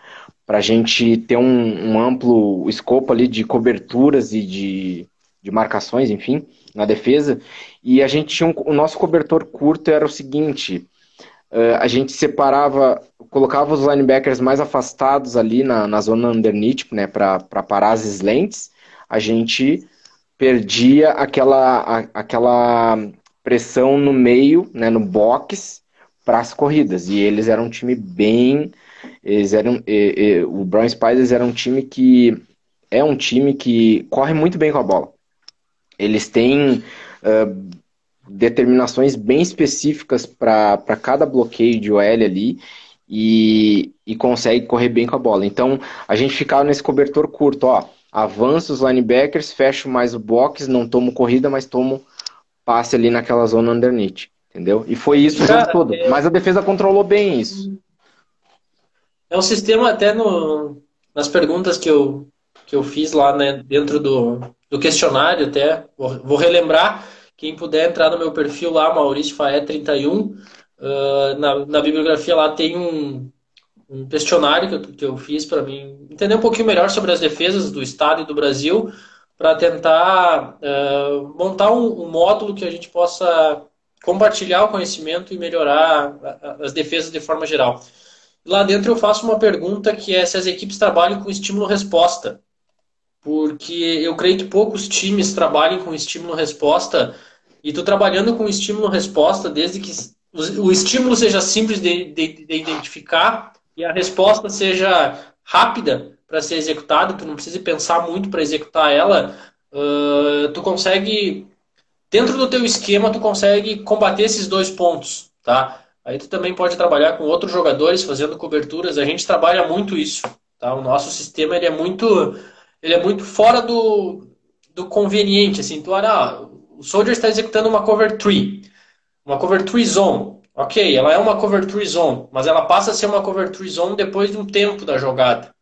a gente ter um, um, amplo escopo ali de coberturas e de, de marcações, enfim, na defesa. E a gente tinha um, o nosso cobertor curto era o seguinte: a gente separava, colocava os linebackers mais afastados ali na, na zona underneath, né, para parar as slants. A gente perdia aquela, a, aquela pressão no meio, né, no box, para as corridas. E eles eram um time bem. Eles eram, e, e, o Brown Spiders era um time que é um time que corre muito bem com a bola. Eles têm uh, determinações bem específicas para cada bloqueio de OL ali e, e consegue correr bem com a bola. Então a gente ficava nesse cobertor curto, ó. Avança os linebackers, fecho mais o box, não tomo corrida, mas tomo passe ali naquela zona underneath. Entendeu? E foi isso Cara, o jogo todo. É... Mas a defesa controlou bem isso. É um sistema até no, nas perguntas que eu, que eu fiz lá né, dentro do, do questionário até. Vou, vou relembrar quem puder entrar no meu perfil lá, Maurício Faé 31, uh, na, na bibliografia lá tem um, um questionário que eu, que eu fiz para mim entender um pouquinho melhor sobre as defesas do Estado e do Brasil, para tentar uh, montar um, um, módulo que a gente possa compartilhar o conhecimento e melhorar as defesas de forma geral. Lá dentro eu faço uma pergunta que é se as equipes trabalham com estímulo-resposta. Porque eu creio que poucos times trabalhem com estímulo-resposta e tu trabalhando com estímulo-resposta, desde que o estímulo seja simples de, de, de, identificar e a resposta seja rápida, para ser executada, tu não precisa pensar muito para executar ela, uh, tu consegue, dentro do teu esquema, tu consegue combater esses dois pontos, tá? Aí tu também pode trabalhar com outros jogadores fazendo coberturas, a gente trabalha muito isso, tá? O nosso sistema, ele é muito, ele é muito fora do, do conveniente, assim, tu olha, ah, o Soldier está executando uma cover tree, uma cover tree zone, ok, ela é uma cover tree zone, mas ela passa a ser uma cover tree zone depois de um tempo da jogada,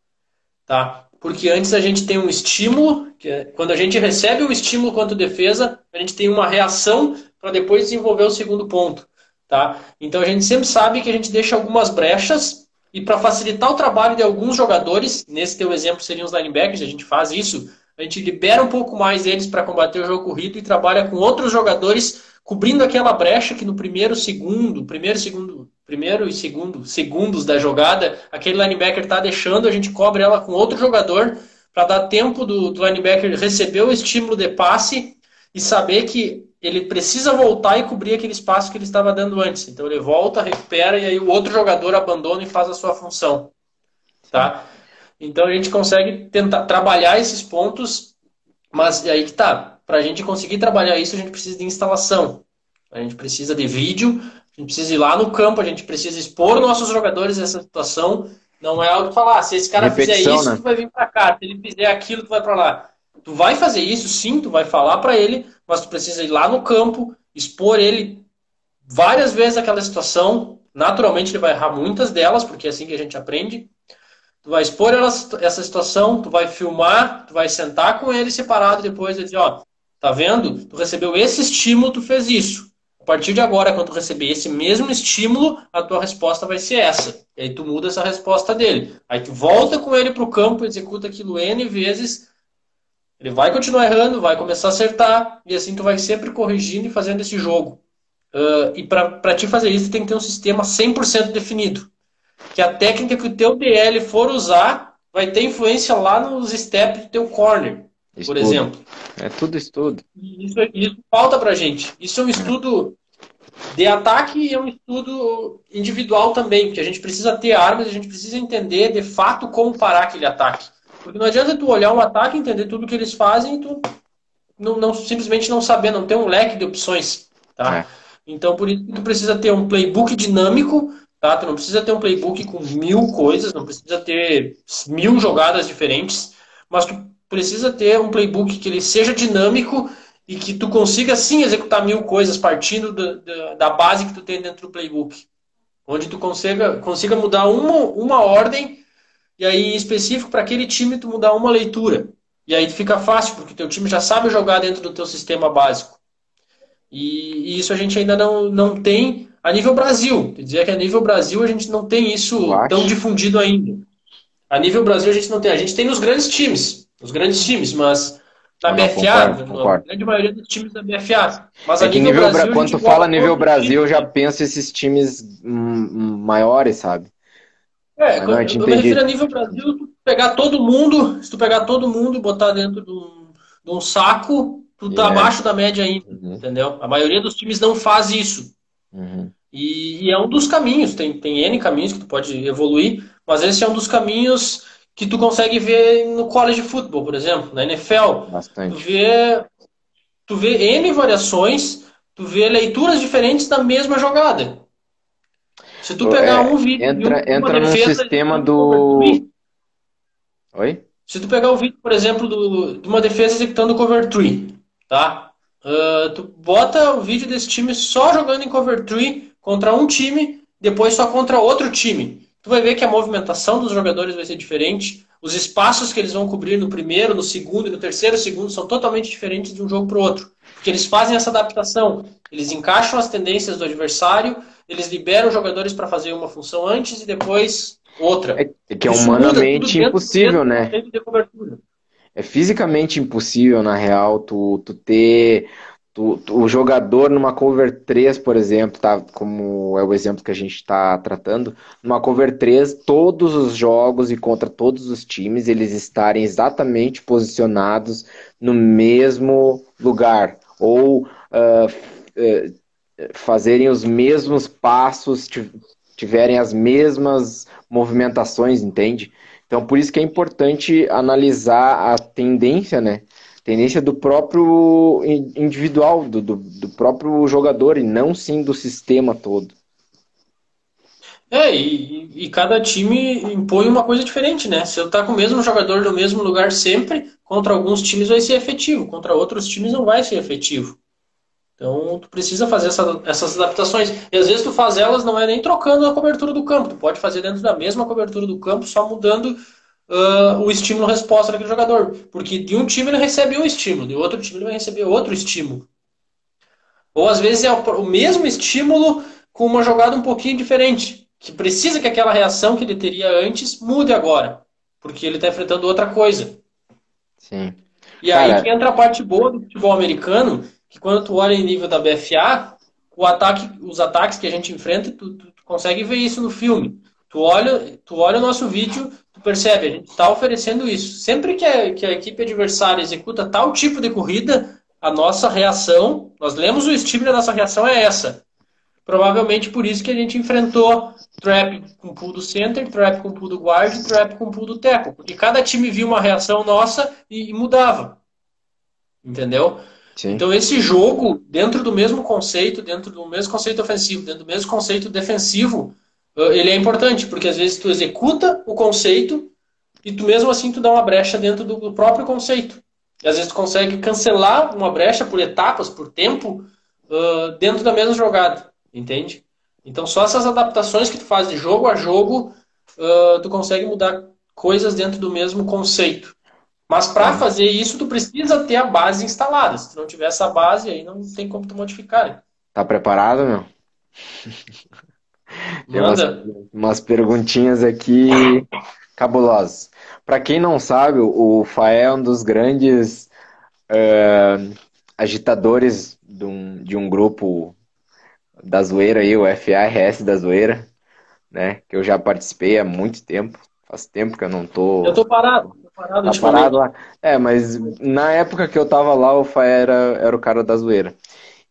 tá? Porque antes a gente tem um estímulo, é, quando a gente recebe um estímulo quanto defesa, a gente tem uma reação para depois desenvolver o segundo ponto, tá? Então a gente sempre sabe que a gente deixa algumas brechas e para facilitar o trabalho de alguns jogadores, nesse teu exemplo seriam os linebackers, a gente faz isso, a gente libera um pouco mais eles para combater o jogo corrido e trabalha com outros jogadores cobrindo aquela brecha que no primeiro segundo, primeiro segundo, primeiro e segundo segundos da jogada, aquele linebacker está deixando, a gente cobre ela com outro jogador para dar tempo do, do linebacker receber o estímulo de passe e saber que ele precisa voltar e cobrir aquele espaço que ele estava dando antes. Então ele volta, recupera e aí o outro jogador abandona e faz a sua função, tá? Então a gente consegue tentar trabalhar esses pontos, mas aí que tá. Para a gente conseguir trabalhar isso, a gente precisa de instalação. A gente precisa de vídeo, a gente precisa ir lá no campo, a gente precisa expor nossos jogadores nessa situação. Não é algo falar, ah, se esse cara Repetição, fizer isso, né? tu vai vir para cá. Se ele fizer aquilo, tu vai para lá. Tu vai fazer isso, sim, tu vai falar para ele, mas tu precisa ir lá no campo, expor ele várias vezes aquela situação. Naturalmente ele vai errar muitas delas, porque é assim que a gente aprende. Tu vai expor essa situação, tu vai filmar, tu vai sentar com ele separado depois e dizer, ó, Tá vendo? Tu recebeu esse estímulo, tu fez isso. A partir de agora, quando tu receber esse mesmo estímulo, a tua resposta vai ser essa. E aí tu muda essa resposta dele. Aí tu volta com ele para o campo, executa aquilo N vezes. Ele vai continuar errando, vai começar a acertar. E assim tu vai sempre corrigindo e fazendo esse jogo. Uh, e para te fazer isso, tem que ter um sistema 100% definido. Que a técnica que o teu DL for usar vai ter influência lá nos steps do teu corner. Estudo. por exemplo. É tudo estudo. Isso, isso falta pra gente. Isso é um estudo de ataque e é um estudo individual também, porque a gente precisa ter armas, a gente precisa entender de fato como parar aquele ataque. Porque não adianta tu olhar um ataque, entender tudo que eles fazem e tu não, não, simplesmente não saber, não ter um leque de opções. Tá? É. Então, por isso tu precisa ter um playbook dinâmico, tá? Tu não precisa ter um playbook com mil coisas, não precisa ter mil jogadas diferentes, mas tu precisa ter um playbook que ele seja dinâmico e que tu consiga sim executar mil coisas partindo da, da, da base que tu tem dentro do playbook. Onde tu consiga, consiga mudar uma, uma ordem e aí específico para aquele time tu mudar uma leitura. E aí fica fácil, porque teu time já sabe jogar dentro do teu sistema básico. E, e isso a gente ainda não, não tem a nível Brasil. Quer dizer que a nível Brasil a gente não tem isso tão difundido ainda. A nível Brasil a gente não tem. A gente tem nos grandes times os grandes times, mas na BFA, concordo, concordo. a grande maioria dos times da BFA. Mas é a nível, nível Brasil, quando tu fala nível Brasil, eu já penso esses times maiores, sabe? É, quando, eu me refiro a nível Brasil, tu pegar todo mundo, se tu pegar todo mundo e botar dentro de um, de um saco, tu tá yeah. abaixo da média ainda, uhum. entendeu? A maioria dos times não faz isso. Uhum. E, e, é um dos caminhos, tem, tem N caminhos que tu pode evoluir, mas esse é um dos caminhos que tu consegue ver no college football, por exemplo, na NFL. Bastante. Tu vê, tu vê N variações, tu vê leituras diferentes da mesma jogada. Se tu pegar é, um vídeo. Entra, um, entra no sistema do. Oi? Se tu pegar o vídeo, por exemplo, do, de uma defesa executando cover 3, tá? Uh, tu bota o vídeo desse time só jogando em cover 3 contra um time, depois só contra outro time tu vai ver que a movimentação dos jogadores vai ser diferente, os espaços que eles vão cobrir no primeiro, no segundo e no terceiro segundo são totalmente diferentes de um jogo para o outro. Porque eles fazem essa adaptação, eles encaixam as tendências do adversário, eles liberam os jogadores para fazer uma função antes e depois outra. É que é humanamente impossível, né? É fisicamente impossível, na real, tu, tu ter Tu, tu, o jogador numa cover 3, por exemplo, tá, como é o exemplo que a gente está tratando, numa cover 3, todos os jogos e contra todos os times, eles estarem exatamente posicionados no mesmo lugar, ou uh, uh, fazerem os mesmos passos, tiverem as mesmas movimentações, entende? Então, por isso que é importante analisar a tendência, né? Tendência do próprio individual, do, do, do próprio jogador, e não sim do sistema todo. É, e, e, cada time impõe uma coisa diferente, né? Se eu tá com o mesmo jogador no mesmo lugar sempre, contra alguns times vai ser efetivo, contra outros times não vai ser efetivo. Então, tu precisa fazer essa, essas adaptações. E às vezes tu faz elas não é nem trocando a cobertura do campo. Tu pode fazer dentro da mesma cobertura do campo, só mudando uh, o estímulo-resposta daquele jogador. Porque de um time ele recebe um estímulo, de outro time ele vai receber outro estímulo. Ou às vezes é o mesmo estímulo com uma jogada um pouquinho diferente. Que precisa que aquela reação que ele teria antes mude agora. Porque ele está enfrentando outra coisa. Sim. E Cara... aí que entra a parte boa do futebol americano que quando tu olha em nível da BFA, o ataque, os ataques que a gente enfrenta, tu, tu, tu consegue ver isso no filme. Tu olha, tu olha o nosso vídeo, tu percebe, a gente está oferecendo isso. Sempre que a, que a equipe adversária executa tal tipo de corrida, a nossa reação, nós lemos o estímulo e a nossa reação é essa. Provavelmente por isso que a gente enfrentou trap com pull do center, trap com pull do guard, trap com pull do tackle. Porque cada time via uma reação nossa e, e mudava. Entendeu? Sim. Então, esse jogo, dentro do mesmo conceito, dentro do mesmo conceito ofensivo, dentro do mesmo conceito defensivo, ele é importante, porque às vezes tu executa o conceito e tu mesmo assim tu dá uma brecha dentro do próprio conceito. E às vezes tu consegue cancelar uma brecha por etapas, por tempo, dentro da mesma jogada, entende? Então, só essas adaptações que tu faz de jogo a jogo, tu consegue mudar coisas dentro do mesmo conceito. Mas para fazer isso, tu precisa ter a base instalada. Se tu não tiver essa base, aí não tem como tu modificar. Né? Tá preparado, meu? Tem umas, umas, perguntinhas aqui cabulosas. Para quem não sabe, o Faé é um dos grandes uh, agitadores de um, de um grupo da zoeira aí, o FARS da zoeira, né? Que eu já participei há muito tempo. Faz tempo que eu não tô. Eu tô parado parado, tá parado lá. É, mas na época que eu tava lá, o Faé era, era o cara da zoeira.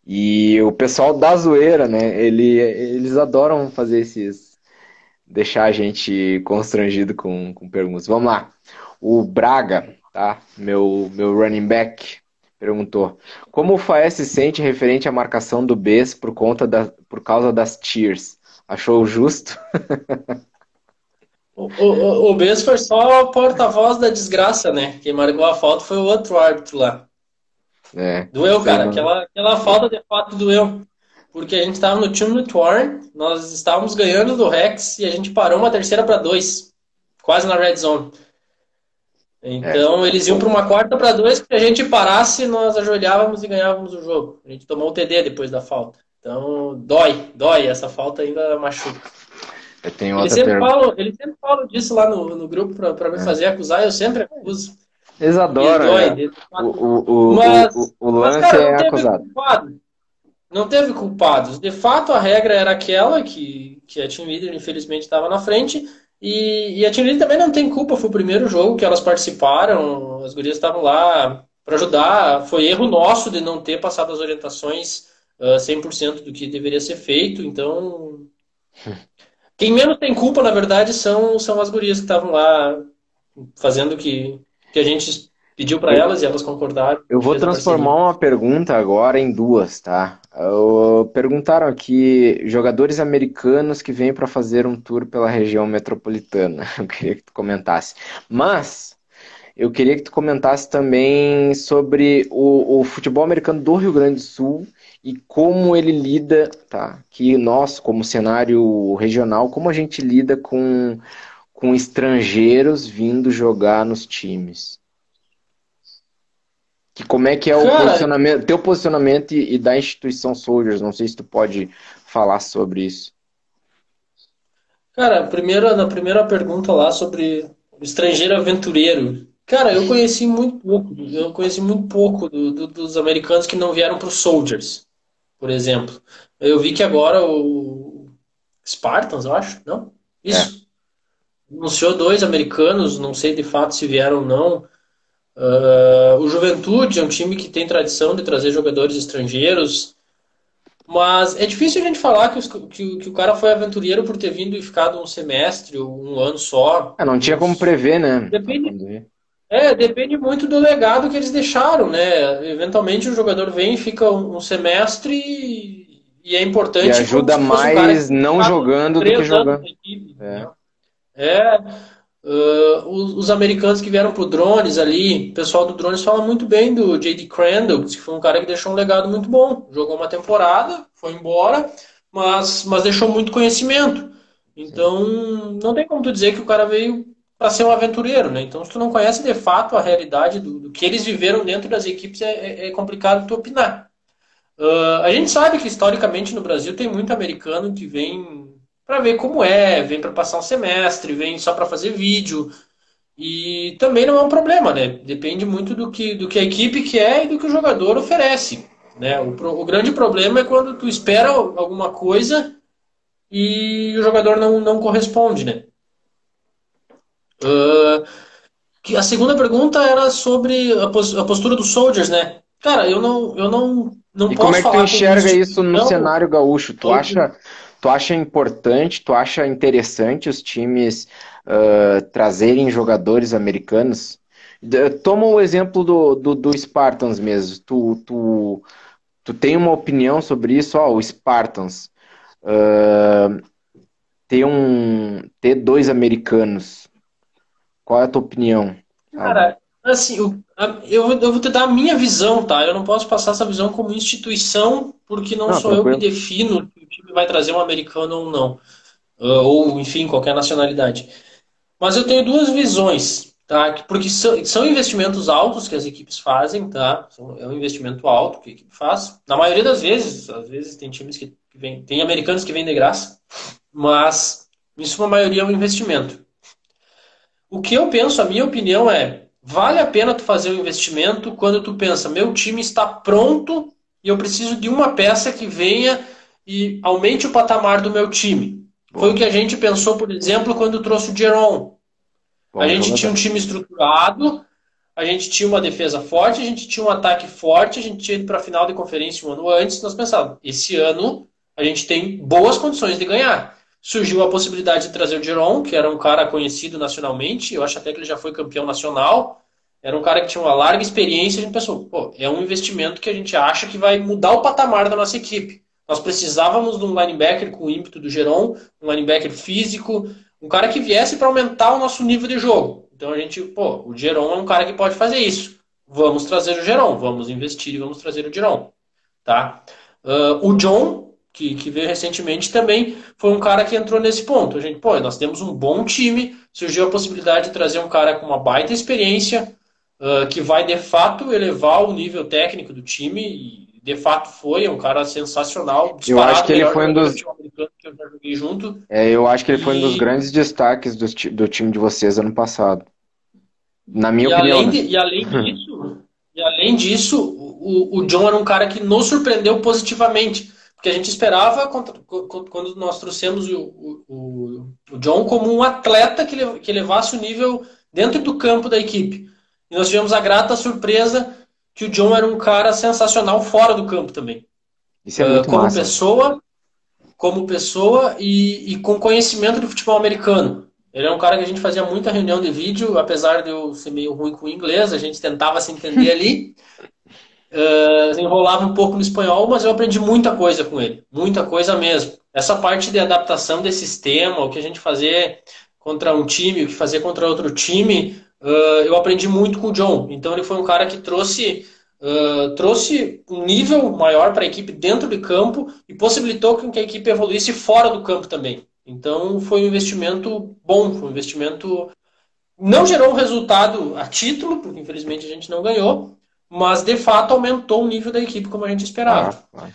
E o pessoal da zoeira, né, ele, eles adoram fazer esses. deixar a gente constrangido com, com perguntas. Vamos lá. O Braga, tá? Meu, meu running back, perguntou: Como o Faé se sente referente à marcação do Bs por, conta da, por causa das tiers? Achou justo? O, o, o Bess foi só o porta-voz da desgraça, né? Quem marcou a falta foi o outro árbitro lá. É, doeu, cara. Aquela, aquela falta de fato doeu. Porque a gente estava no time do Torn, nós estávamos ganhando do Rex e a gente parou uma terceira para dois, quase na red zone. Então é, eles iam para uma quarta para dois, que a gente parasse, nós ajoelhávamos e ganhávamos o jogo. A gente tomou o TD depois da falta. Então dói, dói. Essa falta ainda machuca. Eu tenho outra ele, sempre pergunta. fala, ele sempre fala disso lá no, no grupo para me é. fazer acusar, eu sempre acuso. Eles adoram, né? o, o, o, mas, o, o, lance mas, cara, é acusado. Culpado. Não teve culpados. De fato, a regra era aquela que, que a Team Leader, infelizmente, estava na frente. E, e, a Team Leader também não tem culpa. Foi o primeiro jogo que elas participaram. As gurias estavam lá para ajudar. Foi erro nosso de não ter passado as orientações uh, 100% do que deveria ser feito. Então, Quem menos tem culpa, na verdade, são, são as gurias que estavam lá fazendo o que, que a gente pediu para elas e elas concordaram. Eu vou transformar uma pergunta agora em duas, tá? Perguntaram aqui jogadores americanos que vêm para fazer um tour pela região metropolitana. Eu queria que tu comentasse. Mas eu queria que tu comentasse também sobre o, o futebol americano do Rio Grande do Sul e como ele lida, tá? Que nós, como cenário regional, como a gente lida com, com estrangeiros vindo jogar nos times? Que como é que é o Cara, posicionamento, teu posicionamento e, e da instituição Soldiers? Não sei se tu pode falar sobre isso. Cara, primeiro, na primeira pergunta lá sobre o estrangeiro aventureiro. Cara, eu conheci muito pouco. Eu conheci muito pouco do, do, dos americanos que não vieram para os Soldiers por exemplo. Eu vi que agora o Spartans, eu acho, não? Isso. É. Anunciou dois americanos, não sei de fato se vieram ou não. Uh, o Juventude é um time que tem tradição de trazer jogadores estrangeiros. Mas é difícil a gente falar que, os, que, que, o cara foi aventureiro por ter vindo e ficado um semestre ou um ano só. É, não tinha como prever, né? Depende, é, depende muito do legado que eles deixaram, né? Eventualmente o jogador vem e fica um, um semestre e, e, é importante. E ajuda mais um não jogando do que jogando. Equipe, é. Né? é Uh, os, os, americanos que vieram pro Drones ali, o pessoal do Drones fala muito bem do J.D. Crandall, que foi um cara que deixou um legado muito bom. Jogou uma temporada, foi embora, mas, mas deixou muito conhecimento. Então, não tem como tu dizer que o cara veio para ser um aventureiro, né? Então, se tu não conhece de fato a realidade do, do que eles viveram dentro das equipes, é, é, é complicado tu opinar. Uh, a gente sabe que historicamente no Brasil tem muito americano que vem para ver como é, vem para passar um semestre, vem só para fazer vídeo. E também não é um problema, né? Depende muito do que, do que a equipe quer e do que o jogador oferece. Né? O, o grande problema é quando tu espera alguma coisa e o jogador não, não corresponde, né? Uh, a segunda pergunta era sobre a, postura dos Soldiers, né? Cara, eu não, eu não, não e posso como é que tu enxerga isso no cenário gaúcho? Tu acha Tu acha importante, tu acha interessante os times uh, trazerem jogadores americanos? Toma o exemplo do, do, do Spartans mesmo. Tu, tu, tu tem uma opinião sobre isso? Ó, o Spartans uh, ter, um, ter dois americanos. Qual é a tua opinião? Cara, assim, eu, eu, vou te dar a minha visão, tá? Eu não posso passar essa visão como instituição, porque não, não sou tranquilo. eu que defino time vai trazer um americano ou não. Ou, enfim, qualquer nacionalidade. Mas eu tenho duas visões, tá? Porque são, são investimentos altos que as equipes fazem, tá? É um investimento alto que a equipe faz. Na maioria das vezes, às vezes tem times que, que vêm, tem americanos que vêm de graça, mas em sua maioria é um investimento. O que eu penso, a minha opinião é, vale a pena tu fazer o um investimento quando tu pensa, meu time está pronto e eu preciso de uma peça que venha e aumente o patamar do meu time. Foi o que a gente pensou, por exemplo, quando trouxe o Jeron. a gente tinha um time estruturado, a gente tinha uma defesa forte, a gente tinha um ataque forte, a gente tinha ido para a final de conferência um ano antes, nós pensávamos, esse ano a gente tem boas condições de ganhar. Surgiu a possibilidade de trazer o Jeron, que era um cara conhecido nacionalmente, eu acho até que ele já foi campeão nacional, era um cara que tinha uma larga experiência, a gente pensou, pô, é um investimento que a gente acha que vai mudar o patamar da nossa equipe. Nós precisávamos de um linebacker com o ímpeto do Geron, um linebacker físico, um cara que viesse para aumentar o nosso nível de jogo. Então a gente, pô, o Geron é um cara que pode fazer isso. Vamos trazer o Geron, vamos investir e vamos trazer o Geron. Tá? Uh, o John, que, que veio recentemente, também foi um cara que entrou nesse ponto. A gente, pô, nós temos um bom time, surgiu a possibilidade de trazer um cara com uma baita experiência, uh, que vai de fato elevar o nível técnico do time e de fato foi, é um cara sensacional. Eu acho que ele foi um dos. Junto. É, eu acho que ele e... foi um dos grandes destaques do, do time de vocês ano passado. Na minha e opinião. Além né? de, e além disso, e além disso o, o John era um cara que nos surpreendeu positivamente. Porque a gente esperava, quando nós trouxemos o, o, o John, como um atleta que, que levasse o nível dentro do campo da equipe. E nós tivemos a grata surpresa que o John era um cara sensacional fora do campo também. Isso é muito uh, como massa. pessoa, como pessoa e, e, com conhecimento do futebol americano. Ele é um cara que a gente fazia muita reunião de vídeo, apesar de eu ser meio ruim com o inglês, a gente tentava se entender ali. Uh, enrolava um pouco no espanhol, mas eu aprendi muita coisa com ele, muita coisa mesmo. Essa parte de adaptação desse sistema, o que a gente fazer contra um time, o que fazer contra outro time, uh, eu aprendi muito com o John. Então ele foi um cara que trouxe, uh, trouxe um nível maior para a equipe dentro de campo e possibilitou que a equipe evoluísse fora do campo também. Então foi um investimento bom, foi um investimento. Não gerou um resultado a título, porque infelizmente a gente não ganhou, mas de fato aumentou o nível da equipe como a gente esperava. Ah, ah.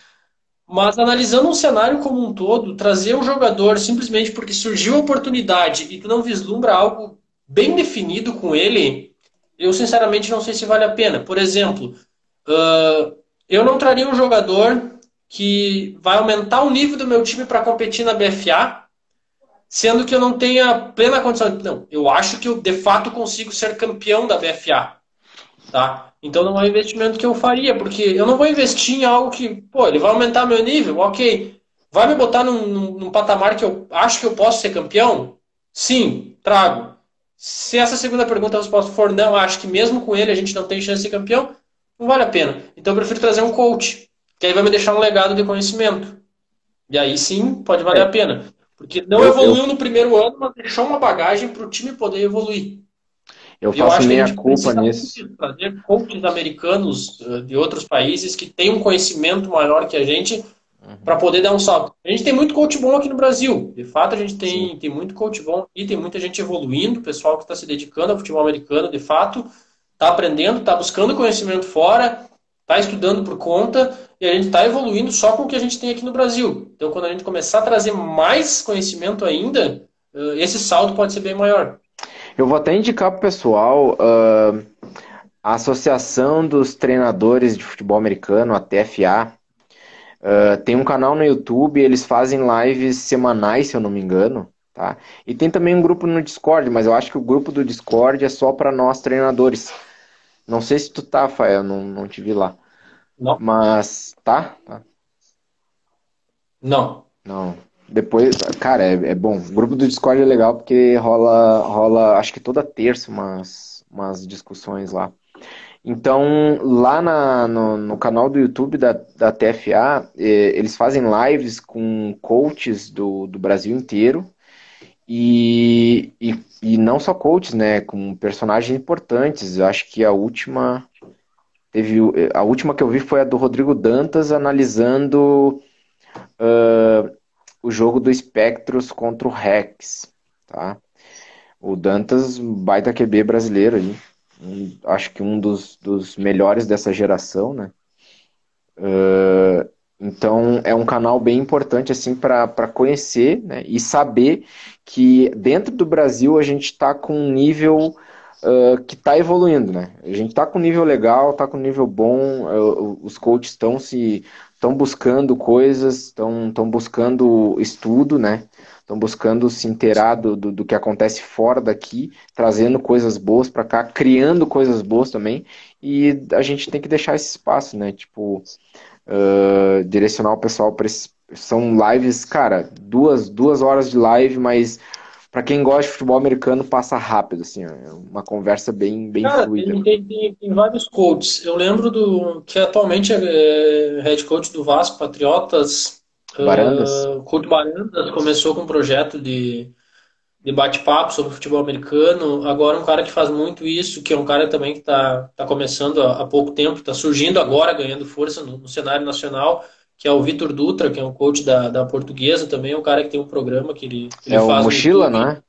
Mas analisando um cenário como um todo, trazer um jogador simplesmente porque surgiu a oportunidade e tu não vislumbra algo bem definido com ele, eu sinceramente não sei se vale a pena. Por exemplo, uh, eu não traria um jogador que vai aumentar o nível do meu time para competir na BFA, sendo que eu não tenha plena condição. Não, eu acho que eu de fato consigo ser campeão da BFA. Tá? Então não é um investimento que eu faria, porque eu não vou investir em algo que, pô, ele vai aumentar meu nível, ok. Vai me botar num, num, num patamar que eu acho que eu posso ser campeão? Sim, trago. Se essa segunda pergunta a resposta for não, acho que mesmo com ele a gente não tem chance de ser campeão, não vale a pena. Então eu prefiro trazer um coach, que aí vai me deixar um legado de conhecimento. E aí sim pode valer é. a pena. Porque não eu, evoluiu eu... no primeiro ano, mas deixou uma bagagem para o time poder evoluir. Eu faço eu meia culpa nisso. Trazer coaches americanos eh, de outros países que têm um conhecimento maior que a gente uhum. para poder dar um salto. A gente tem muito coach bom aqui no Brasil. De fato, a gente tem, tem muito coach bom e tem muita gente evoluindo, pessoal que está se dedicando ao futebol americano, de fato, está aprendendo, está buscando conhecimento fora, está estudando por conta e a gente está evoluindo só com o que a gente tem aqui no Brasil. Então, quando a gente começar a trazer mais conhecimento ainda, eh, esse salto pode ser bem maior. Eu vou até indicar para o pessoal uh, a Associação dos Treinadores de Futebol Americano, a TFA. Uh, tem um canal no YouTube, eles fazem lives semanais, se eu não me engano. Tá? E tem também um grupo no Discord, mas eu acho que o grupo do Discord é só para nós treinadores. Não sei se tu tá, Fael, não, não te vi lá. Não. Mas tá? tá. Não. Não. Depois, cara, é, é, bom. O grupo do Discord é legal porque rola, rola, acho que toda terça, umas, umas discussões lá. Então, lá na, no, no, canal do YouTube da, da TFA, eh, eles fazem lives com coaches do, do Brasil inteiro. E, e, e, não só coaches, né? Com personagens importantes. Eu acho que a última. Teve, a última que eu vi foi a do Rodrigo Dantas analisando. Uh, o jogo do Spectros contra o Rex, tá? O Dantas, baita QB brasileiro aí. Um, acho que um dos, dos melhores dessa geração, né? Uh, então é um canal bem importante assim para conhecer né? e saber que dentro do Brasil a gente está com um nível uh, que está evoluindo, né? A gente está com nível legal, está com nível bom, uh, os coaches estão se estão buscando coisas, estão buscando estudo, né? Estão buscando se inteirar do, do, do, que acontece fora daqui, trazendo coisas boas para cá, criando coisas boas também. E a gente tem que deixar esse espaço, né? Tipo, uh, direcionar o pessoal para São lives, cara, duas, duas horas de live, mas para quem gosta de futebol americano, passa rápido, assim, é uma conversa bem, bem Cara, fluida. Tem, tem, tem, vários coaches. Eu lembro do que atualmente é, é head coach do Vasco, Patriotas. Barandas. Uh, coach Barandas começou com um projeto de, de bate-papo sobre futebol americano. Agora um cara que faz muito isso, que é um cara também que está tá começando há, há pouco tempo, está surgindo agora, ganhando força no, no cenário nacional que é o Vitor Dutra, que é um coach da, da portuguesa também, é um cara que tem um programa que ele, ele é faz. É o Mochila, não é?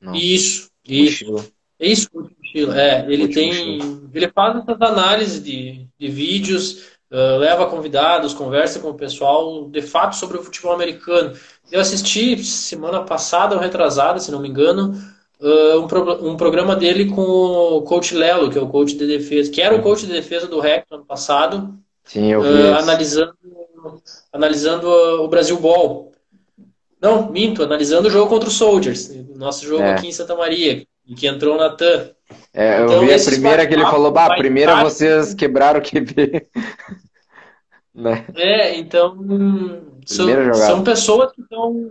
Não. Isso, isso. Mochila. Isso, Mochila. É, ele tem. Mochila. Ele faz essas análises de, de vídeos, uh, leva convidados, conversa com o pessoal, de fato, sobre o futebol americano. Eu assisti semana passada ou retrasada, se não me engano, uh, um, pro, um programa dele com o coach Lelo, que é o coach de defesa, que era o coach de defesa do REC no ano passado. Sim, eu vi. Uh, analisando analisando o Brasil Ball. Não, minto, analisando o jogo contra o Soldiers, nosso jogo é. aqui em Santa Maria, em que entrou o Natan. É, eu então, vi a primeira que ele falou, bah, primeira vocês quebraram o QB. né? É, então são, são, pessoas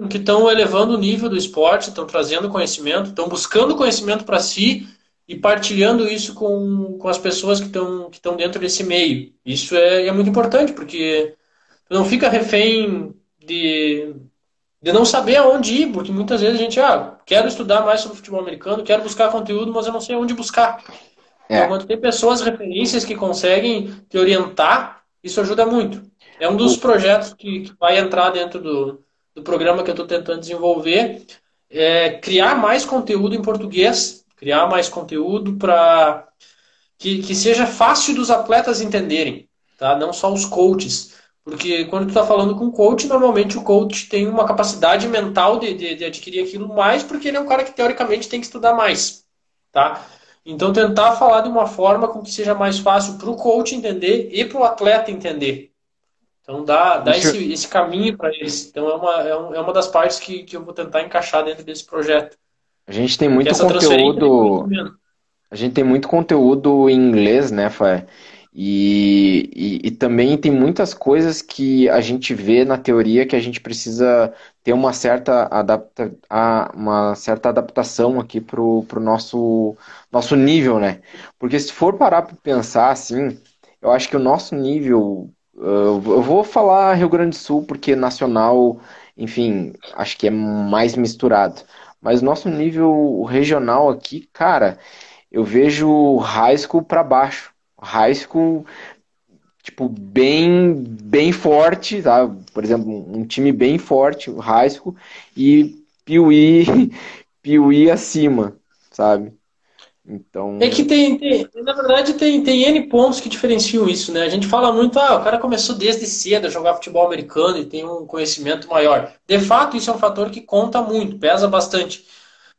que estão elevando o nível do esporte, estão trazendo conhecimento, estão buscando conhecimento para si e partilhando isso com, com as pessoas que estão que dentro desse meio. Isso é, é muito importante, porque não fica refém de, de não saber aonde ir, porque muitas vezes a gente, ah, quero estudar mais sobre futebol americano, quero buscar conteúdo, mas eu não sei onde buscar. É. Então, quando tem pessoas, referências que conseguem te orientar, isso ajuda muito. É um dos projetos que, que vai entrar dentro do, do programa que eu estou tentando desenvolver, é criar mais conteúdo em português, criar mais conteúdo para que, que seja fácil dos atletas entenderem, tá? Não só os coaches. Porque quando tu está falando com o coach, normalmente o coach tem uma capacidade mental de, de, de, adquirir aquilo mais, porque ele é um cara que teoricamente tem que estudar mais. Tá? Então tentar falar de uma forma com que seja mais fácil para o coach entender e para o atleta entender. Então dá, dá esse, esse caminho para eles. Então é uma, é, é uma das partes que, que eu vou tentar encaixar dentro desse projeto. A gente tem muito conteúdo. A gente tem muito conteúdo em inglês, né, Fé? E, e, e, também tem muitas coisas que a gente vê na teoria que a gente precisa ter uma certa, adapta, uma certa adaptação aqui pro, pro nosso, nosso nível, né? Porque se for parar para pensar assim, eu acho que o nosso nível. Eu vou falar Rio Grande do Sul porque nacional, enfim, acho que é mais misturado. Mas nosso nível regional aqui, cara, eu vejo high school para baixo high school, tipo, bem, bem forte, tá? Por exemplo, um time bem forte, high school, e Piuí, Piuí acima, sabe? Então... É que tem, tem, na verdade, tem, tem N pontos que diferenciam isso, né? A gente fala muito, ah, o cara começou desde cedo a jogar futebol americano e tem um conhecimento maior. De fato, isso é um fator que conta muito, pesa bastante.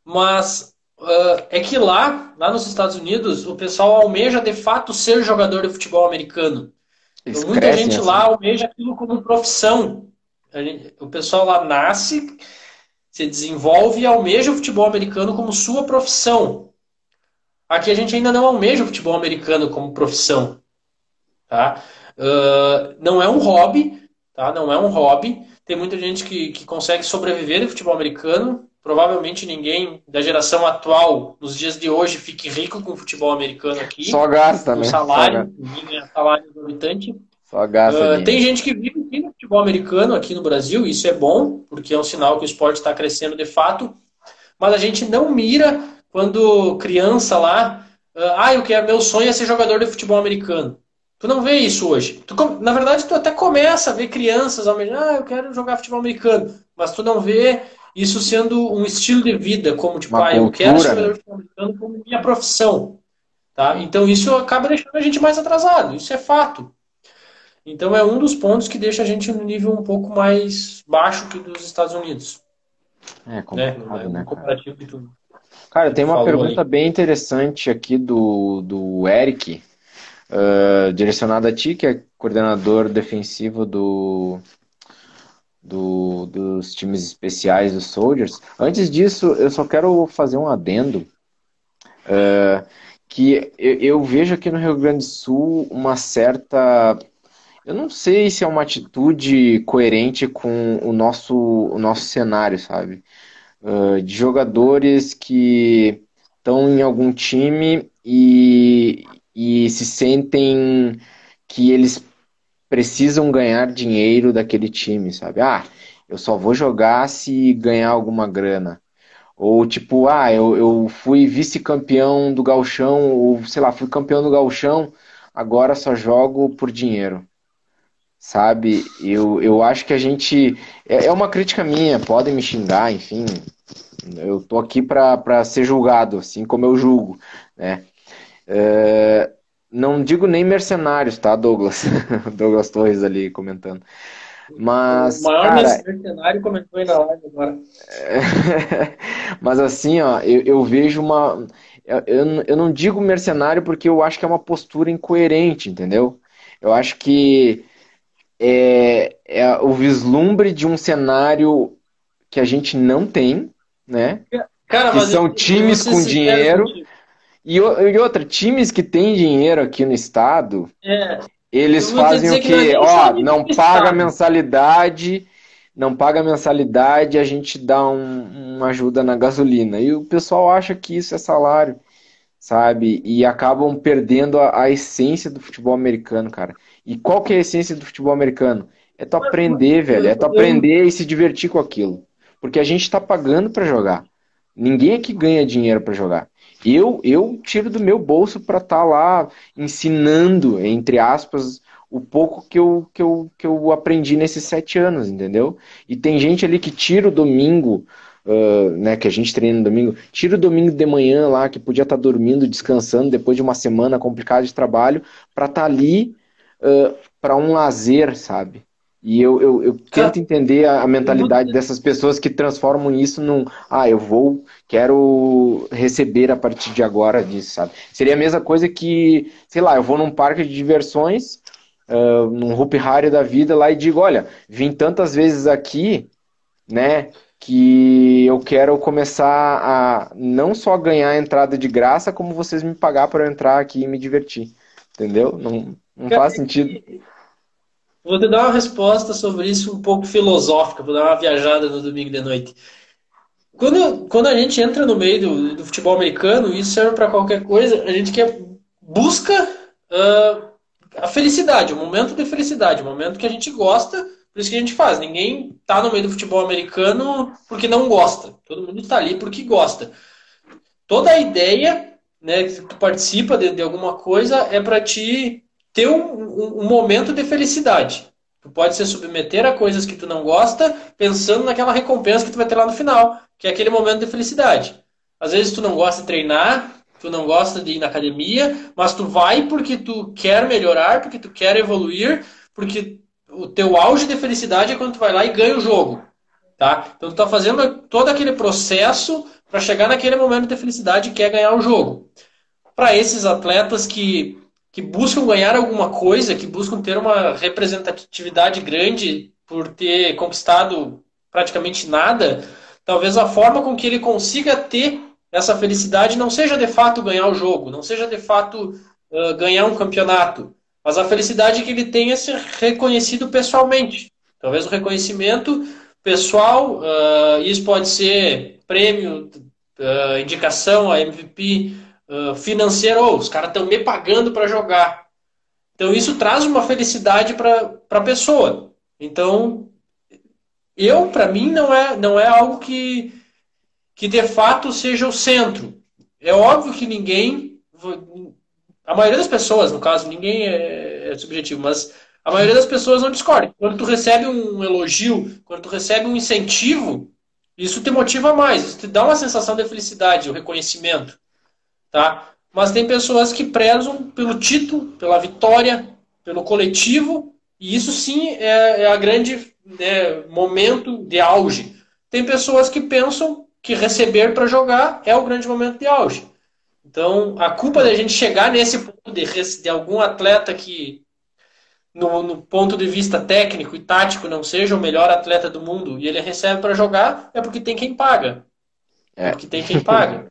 Mas uh, é que lá, lá nos Estados Unidos, o pessoal almeja de fato ser jogador de futebol americano. Então, muita gente assim. lá almeja aquilo como profissão. O pessoal lá nasce, se desenvolve e almeja o futebol americano como sua profissão. Aqui a gente ainda não almeja o futebol americano como profissão. Tá? Uh, não é um hobby, tá? não é um hobby. Tem muita gente que, que consegue sobreviver no futebol americano, Provavelmente ninguém da geração atual, nos dias de hoje, fique rico com o futebol americano aqui. Só gasta, né? salário, ninguém ganha salário do habitante. Só gasta. Uh, tem gente que vive aqui no futebol americano aqui no Brasil, isso é bom, porque é um sinal que o esporte está crescendo de fato. Mas a gente não mira quando criança lá, ah, eu quero, meu sonho é ser jogador de futebol americano. Tu não vê isso hoje. Tu, na verdade, tu até começa a ver crianças ah, eu quero jogar futebol americano. Mas tu não vê isso sendo um estilo de vida, como tipo, Uma ah, eu quero ser jogador de futebol americano como minha profissão. Tá? Então isso acaba deixando a gente mais atrasado, isso é fato. Então é um dos pontos que deixa a gente no nível um pouco mais baixo que dos Estados Unidos. É complicado, né? né comparativo de tudo. Cara, tem uma pergunta aí. bem interessante aqui do, do Eric, uh, direcionada a ti, que é coordenador defensivo do, do, dos times especiais dos Soldiers. Antes disso, eu só quero fazer um adendo. Uh, que eu, eu, vejo aqui no Rio Grande do Sul uma certa. Eu não sei se é uma atitude coerente com o nosso, o nosso cenário, sabe? Uh, de jogadores que estão em algum time e, e se sentem que eles precisam ganhar dinheiro daquele time, sabe? Ah, eu só vou jogar se ganhar alguma grana. Ou tipo, ah, eu, eu fui vice-campeão do galchão, ou sei lá, fui campeão do galchão, agora só jogo por dinheiro. Sabe? Eu, eu acho que a gente. É, é uma crítica minha, podem me xingar, enfim. Eu tô aqui para ser julgado, assim como eu julgo, né? É, não digo nem mercenários, tá, Douglas? Douglas Torres ali comentando. Mas. O maior cara, mercenário comentou aí na live agora. Mas assim, ó, eu, eu vejo uma. Eu, eu não digo mercenário porque eu acho que é uma postura incoerente, entendeu? Eu acho que é, é o vislumbre de um cenário que a gente não tem, né? Cara, que são times com dinheiro. E, e outra, times que têm dinheiro aqui no estado, é, eles fazem o quê? Ó, não paga mensalidade, não paga mensalidade, a gente dá um, uma ajuda na gasolina. E o pessoal acha que isso é salário, sabe? E acabam perdendo a, a essência do futebol americano, cara. E qual que é a essência do futebol americano? É tu aprender, velho. É tu aprender e se divertir com aquilo. Porque a gente tá pagando para jogar. Ninguém aqui ganha dinheiro para jogar. Eu, eu tiro do meu bolso para estar tá lá ensinando, entre aspas, o pouco que eu, que, eu, que eu aprendi nesses sete anos, entendeu? E tem gente ali que tira o domingo, uh, né, que a gente treina no domingo, tira o domingo de manhã lá, que podia estar tá dormindo, descansando depois de uma semana complicada de trabalho, para estar tá ali uh, para um lazer, sabe? E eu, eu, eu tento entender a, a mentalidade dessas pessoas que transformam isso num. Ah, eu vou, quero receber a partir de agora disso, sabe? Seria a mesma coisa que, sei lá, eu vou num parque de diversões, uh, num Hopi Hari da vida lá e digo: olha, vim tantas vezes aqui, né? Que eu quero começar a não só ganhar entrada de graça, como vocês me pagar para eu entrar aqui e me divertir. Entendeu? Não, não faz sentido. Vou te dar uma resposta sobre isso um pouco filosófica, vou dar uma viajada no domingo de noite. Quando, quando a gente entra no meio do, do futebol americano, isso serve para qualquer coisa, a gente quer busca uh, a felicidade, o momento de felicidade, o momento que a gente gosta, por isso que a gente faz. Ninguém está no meio do futebol americano porque não gosta. Todo mundo está ali porque gosta. Toda a ideia né, que tu participa de, de alguma coisa é para te ter um, um, um, momento de felicidade. Tu pode se submeter a coisas que tu não gosta, pensando naquela recompensa que tu vai ter lá no final que é aquele momento de felicidade. Às vezes tu não gosta de treinar, tu não gosta de ir na academia, mas tu vai porque tu quer melhorar, porque tu quer evoluir, porque o teu auge de felicidade é quando tu vai lá e ganha o jogo. Tá? Então tu está fazendo todo aquele processo para chegar naquele momento de felicidade que é ganhar o jogo. Para esses atletas que, que buscam ganhar alguma coisa, que buscam ter uma representatividade grande por ter conquistado praticamente nada, talvez a forma com que ele consiga ter essa felicidade não seja de fato ganhar o jogo, não seja de fato uh, ganhar um campeonato, mas a felicidade que ele tenha ser reconhecido pessoalmente. Talvez o reconhecimento pessoal, uh, isso pode ser prêmio, uh, indicação a MVP financeiro, oh, os caras estão me pagando para jogar. Então isso traz uma felicidade para a pessoa. Então eu, para mim, não é, não é algo que, que de fato seja o centro. É óbvio que ninguém. A maioria das pessoas, no caso, ninguém é, é subjetivo, mas a maioria das pessoas não discorda. Quando tu recebe um elogio, quando tu recebe um incentivo, isso te motiva mais, isso te dá uma sensação de felicidade, o reconhecimento. Tá? Mas tem pessoas que prezam pelo título, pela vitória, pelo coletivo, e isso sim é, é a grande né, momento de auge. Tem pessoas que pensam que receber para jogar é o grande momento de auge. Então, a culpa da gente chegar nesse ponto de, de algum atleta que, no, no, ponto de vista técnico e tático, não seja o melhor atleta do mundo e ele recebe para jogar, é porque tem quem paga. É. Porque tem quem paga.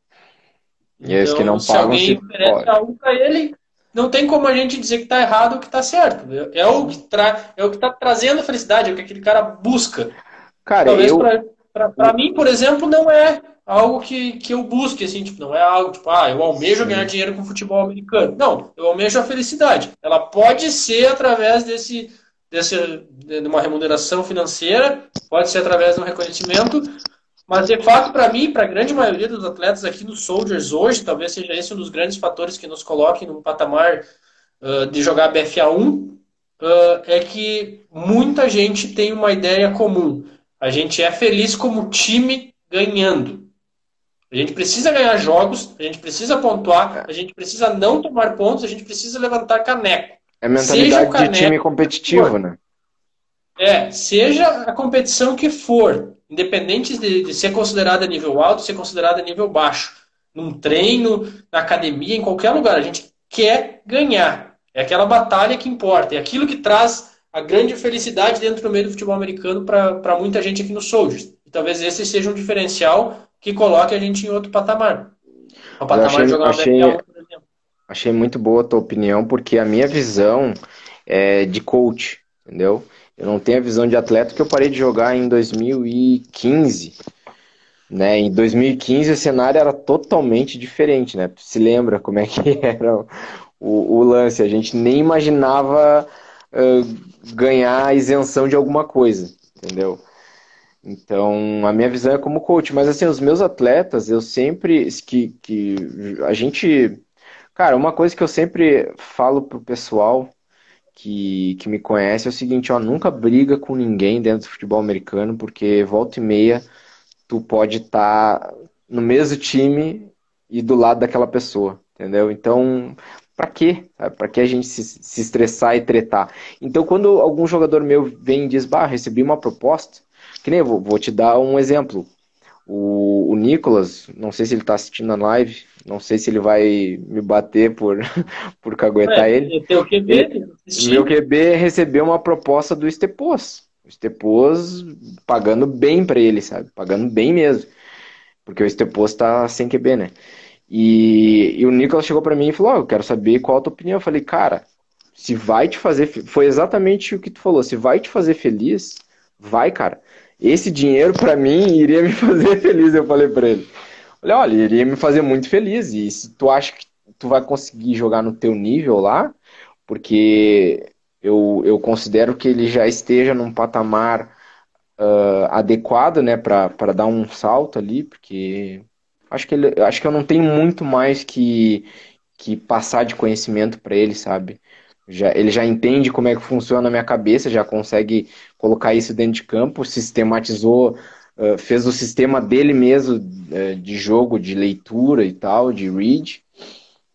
e então, que não se alguém oferece algo para ele, não tem como a gente dizer que está errado ou que está certo. É o que tra... é o que está trazendo a felicidade, é o que aquele cara busca. Cara, Talvez eu... para mim, por exemplo, não é algo que, que eu busque, assim, tipo, não é algo tipo, ah, eu almejo Sim. ganhar dinheiro com futebol americano. Não, eu almejo a felicidade. Ela pode ser através desse, desse de uma remuneração financeira, pode ser através de um reconhecimento, mas, de fato, para mim, para a grande maioria dos atletas aqui no Soldiers hoje, talvez seja esse um dos grandes fatores que nos coloquem no patamar uh, de jogar BFA 1, uh, é que muita gente tem uma ideia comum. A gente é feliz como time ganhando. A gente precisa ganhar jogos, a gente precisa pontuar, a gente precisa não tomar pontos, a gente precisa levantar caneco. É a mentalidade caneco, de time competitivo, né? É, seja a competição que for, independente de, de ser considerada nível alto, ser considerada nível baixo, num treino, na academia, em qualquer lugar, a gente quer ganhar. É aquela batalha que importa, é aquilo que traz a grande felicidade dentro do meio do futebol americano para muita gente aqui no Soldiers. E talvez esse seja um diferencial que coloque a gente em outro patamar. O patamar achei, de jogar achei, por exemplo. Achei muito boa a tua opinião, porque a minha visão é de coach, entendeu? Eu não tenho a visão de atleta que eu parei de jogar em 2015. Né? Em 2015 o cenário era totalmente diferente, né? Se lembra como é que era o, o lance? A gente nem imaginava uh, ganhar isenção de alguma coisa, entendeu? Então, a minha visão é como coach, mas assim, os meus atletas, eu sempre que, que a gente, cara, uma coisa que eu sempre falo pro pessoal que, que me conhece é o seguinte, ó, nunca briga com ninguém dentro do futebol americano, porque volta e meia tu pode estar tá no mesmo time e do lado daquela pessoa, entendeu? Então, para quê? Para que a gente se, se estressar e tretar? Então, quando algum jogador meu vem e diz, bah, recebi uma proposta, que nem eu vou, vou te dar um exemplo. O, o Nicolas, não sei se ele está assistindo a live, não sei se ele vai me bater por, por caguetar é, ele. Teu QB, ele meu QB recebeu uma proposta do Estepos, O Stepos pagando bem para ele, sabe? Pagando bem mesmo. Porque o Stepos tá sem QB, né? E, e o Nicolas chegou para mim e falou: oh, Eu quero saber qual a tua opinião. Eu falei, cara, se vai te fazer. Foi exatamente o que tu falou. Se vai te fazer feliz, vai, cara. Esse dinheiro para mim iria me fazer feliz, eu falei para ele. Falei, olha, iria me fazer muito feliz. E se tu acha que tu vai conseguir jogar no teu nível lá, porque eu, eu considero que ele já esteja num patamar uh, adequado, né, para dar um salto ali, porque acho que ele, acho que eu não tenho muito mais que que passar de conhecimento para ele, sabe? Já, ele já entende como é que funciona a minha cabeça, já consegue colocar isso dentro de campo, sistematizou, uh, fez o sistema dele mesmo uh, de jogo, de leitura e tal, de read.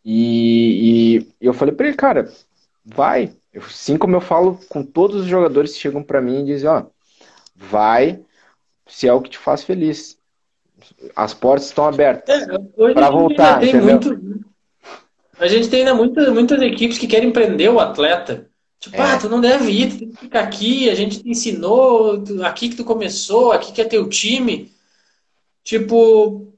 E, e eu falei para ele, cara, vai. Assim como eu falo com todos os jogadores que chegam para mim e dizem, ó, vai se é o que te faz feliz. As portas estão abertas é, para voltar. Tem muito, a gente tem ainda muitas, muitas equipes que querem prender o atleta. Tipo, é. ah, tu não deve ir, tu tem que ficar aqui, a gente te ensinou, aqui que tu começou, aqui que é teu time. Tipo,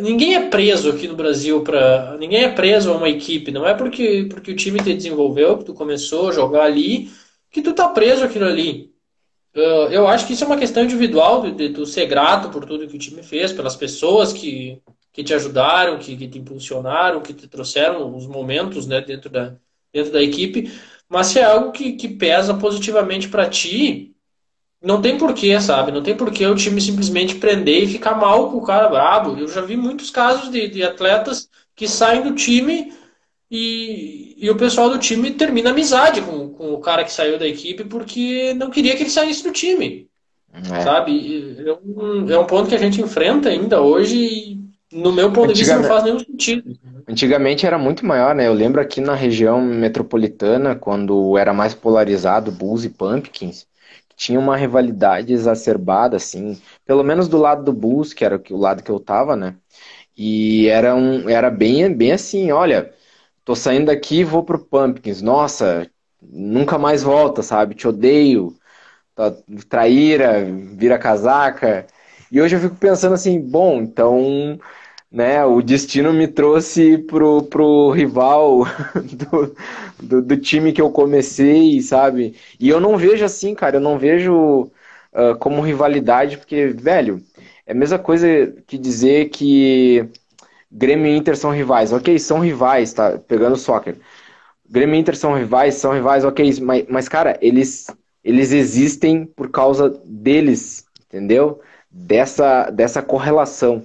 ninguém é preso aqui no Brasil para ninguém é preso a uma equipe não é porque porque o time te desenvolveu que tu começou a jogar ali que tu tá preso aquilo ali eu acho que isso é uma questão individual de, de tu ser grato por tudo que o time fez pelas pessoas que que te ajudaram que, que te impulsionaram que te trouxeram os momentos né dentro da dentro da equipe mas se é algo que, que pesa positivamente para ti não tem porquê, sabe? Não tem porquê o time simplesmente prender e ficar mal com o cara brabo. Eu já vi muitos casos de, de atletas que saem do time e, e o pessoal do time termina amizade com, com o cara que saiu da equipe porque não queria que ele saísse do time. É. Sabe? É um, é um ponto que a gente enfrenta ainda hoje e, no meu ponto de vista, não faz nenhum sentido. Antigamente era muito maior, né? Eu lembro aqui na região metropolitana, quando era mais polarizado Bulls e Pumpkins, tinha uma rivalidade exacerbada, assim, pelo menos do lado do Bulls, que era o lado que eu tava, né? E era, um, era bem, bem assim, olha, tô saindo daqui e vou pro Pumpkins, nossa, nunca mais volta, sabe? Te odeio, tá, traíra, vira casaca. E hoje eu fico pensando assim, bom, então né, o destino me trouxe pro, pro rival do, do, do, time que eu comecei, sabe? E eu não vejo assim, cara, eu não vejo uh, como rivalidade, porque, velho, é a mesma coisa que dizer que Grêmio e Inter são rivais. Ok, são rivais, tá? Pegando o soccer. Grêmio e Inter são rivais, são rivais, ok, mas, mas cara, eles, eles existem por causa deles, entendeu? Dessa, dessa correlação.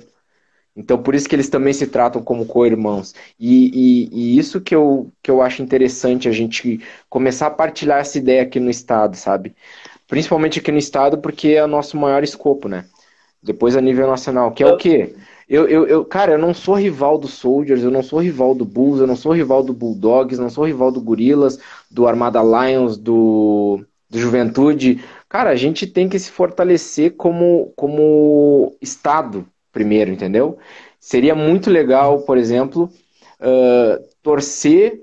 Então, por isso que eles também se tratam como co-irmãos. E, e, e, isso que eu, que eu acho interessante a gente começar a partilhar essa ideia aqui no Estado, sabe? Principalmente aqui no Estado, porque é o nosso maior escopo, né? Depois a nível nacional, que é o quê? Eu, eu, eu, cara, eu não sou rival do Soldiers, eu não sou rival do Bulls, eu não sou rival do Bulldogs, não sou rival do Gorilas, do Armada Lions, do, do Juventude. Cara, a gente tem que se fortalecer como, como Estado, primeiro, entendeu? Seria muito legal, por exemplo, uh, torcer.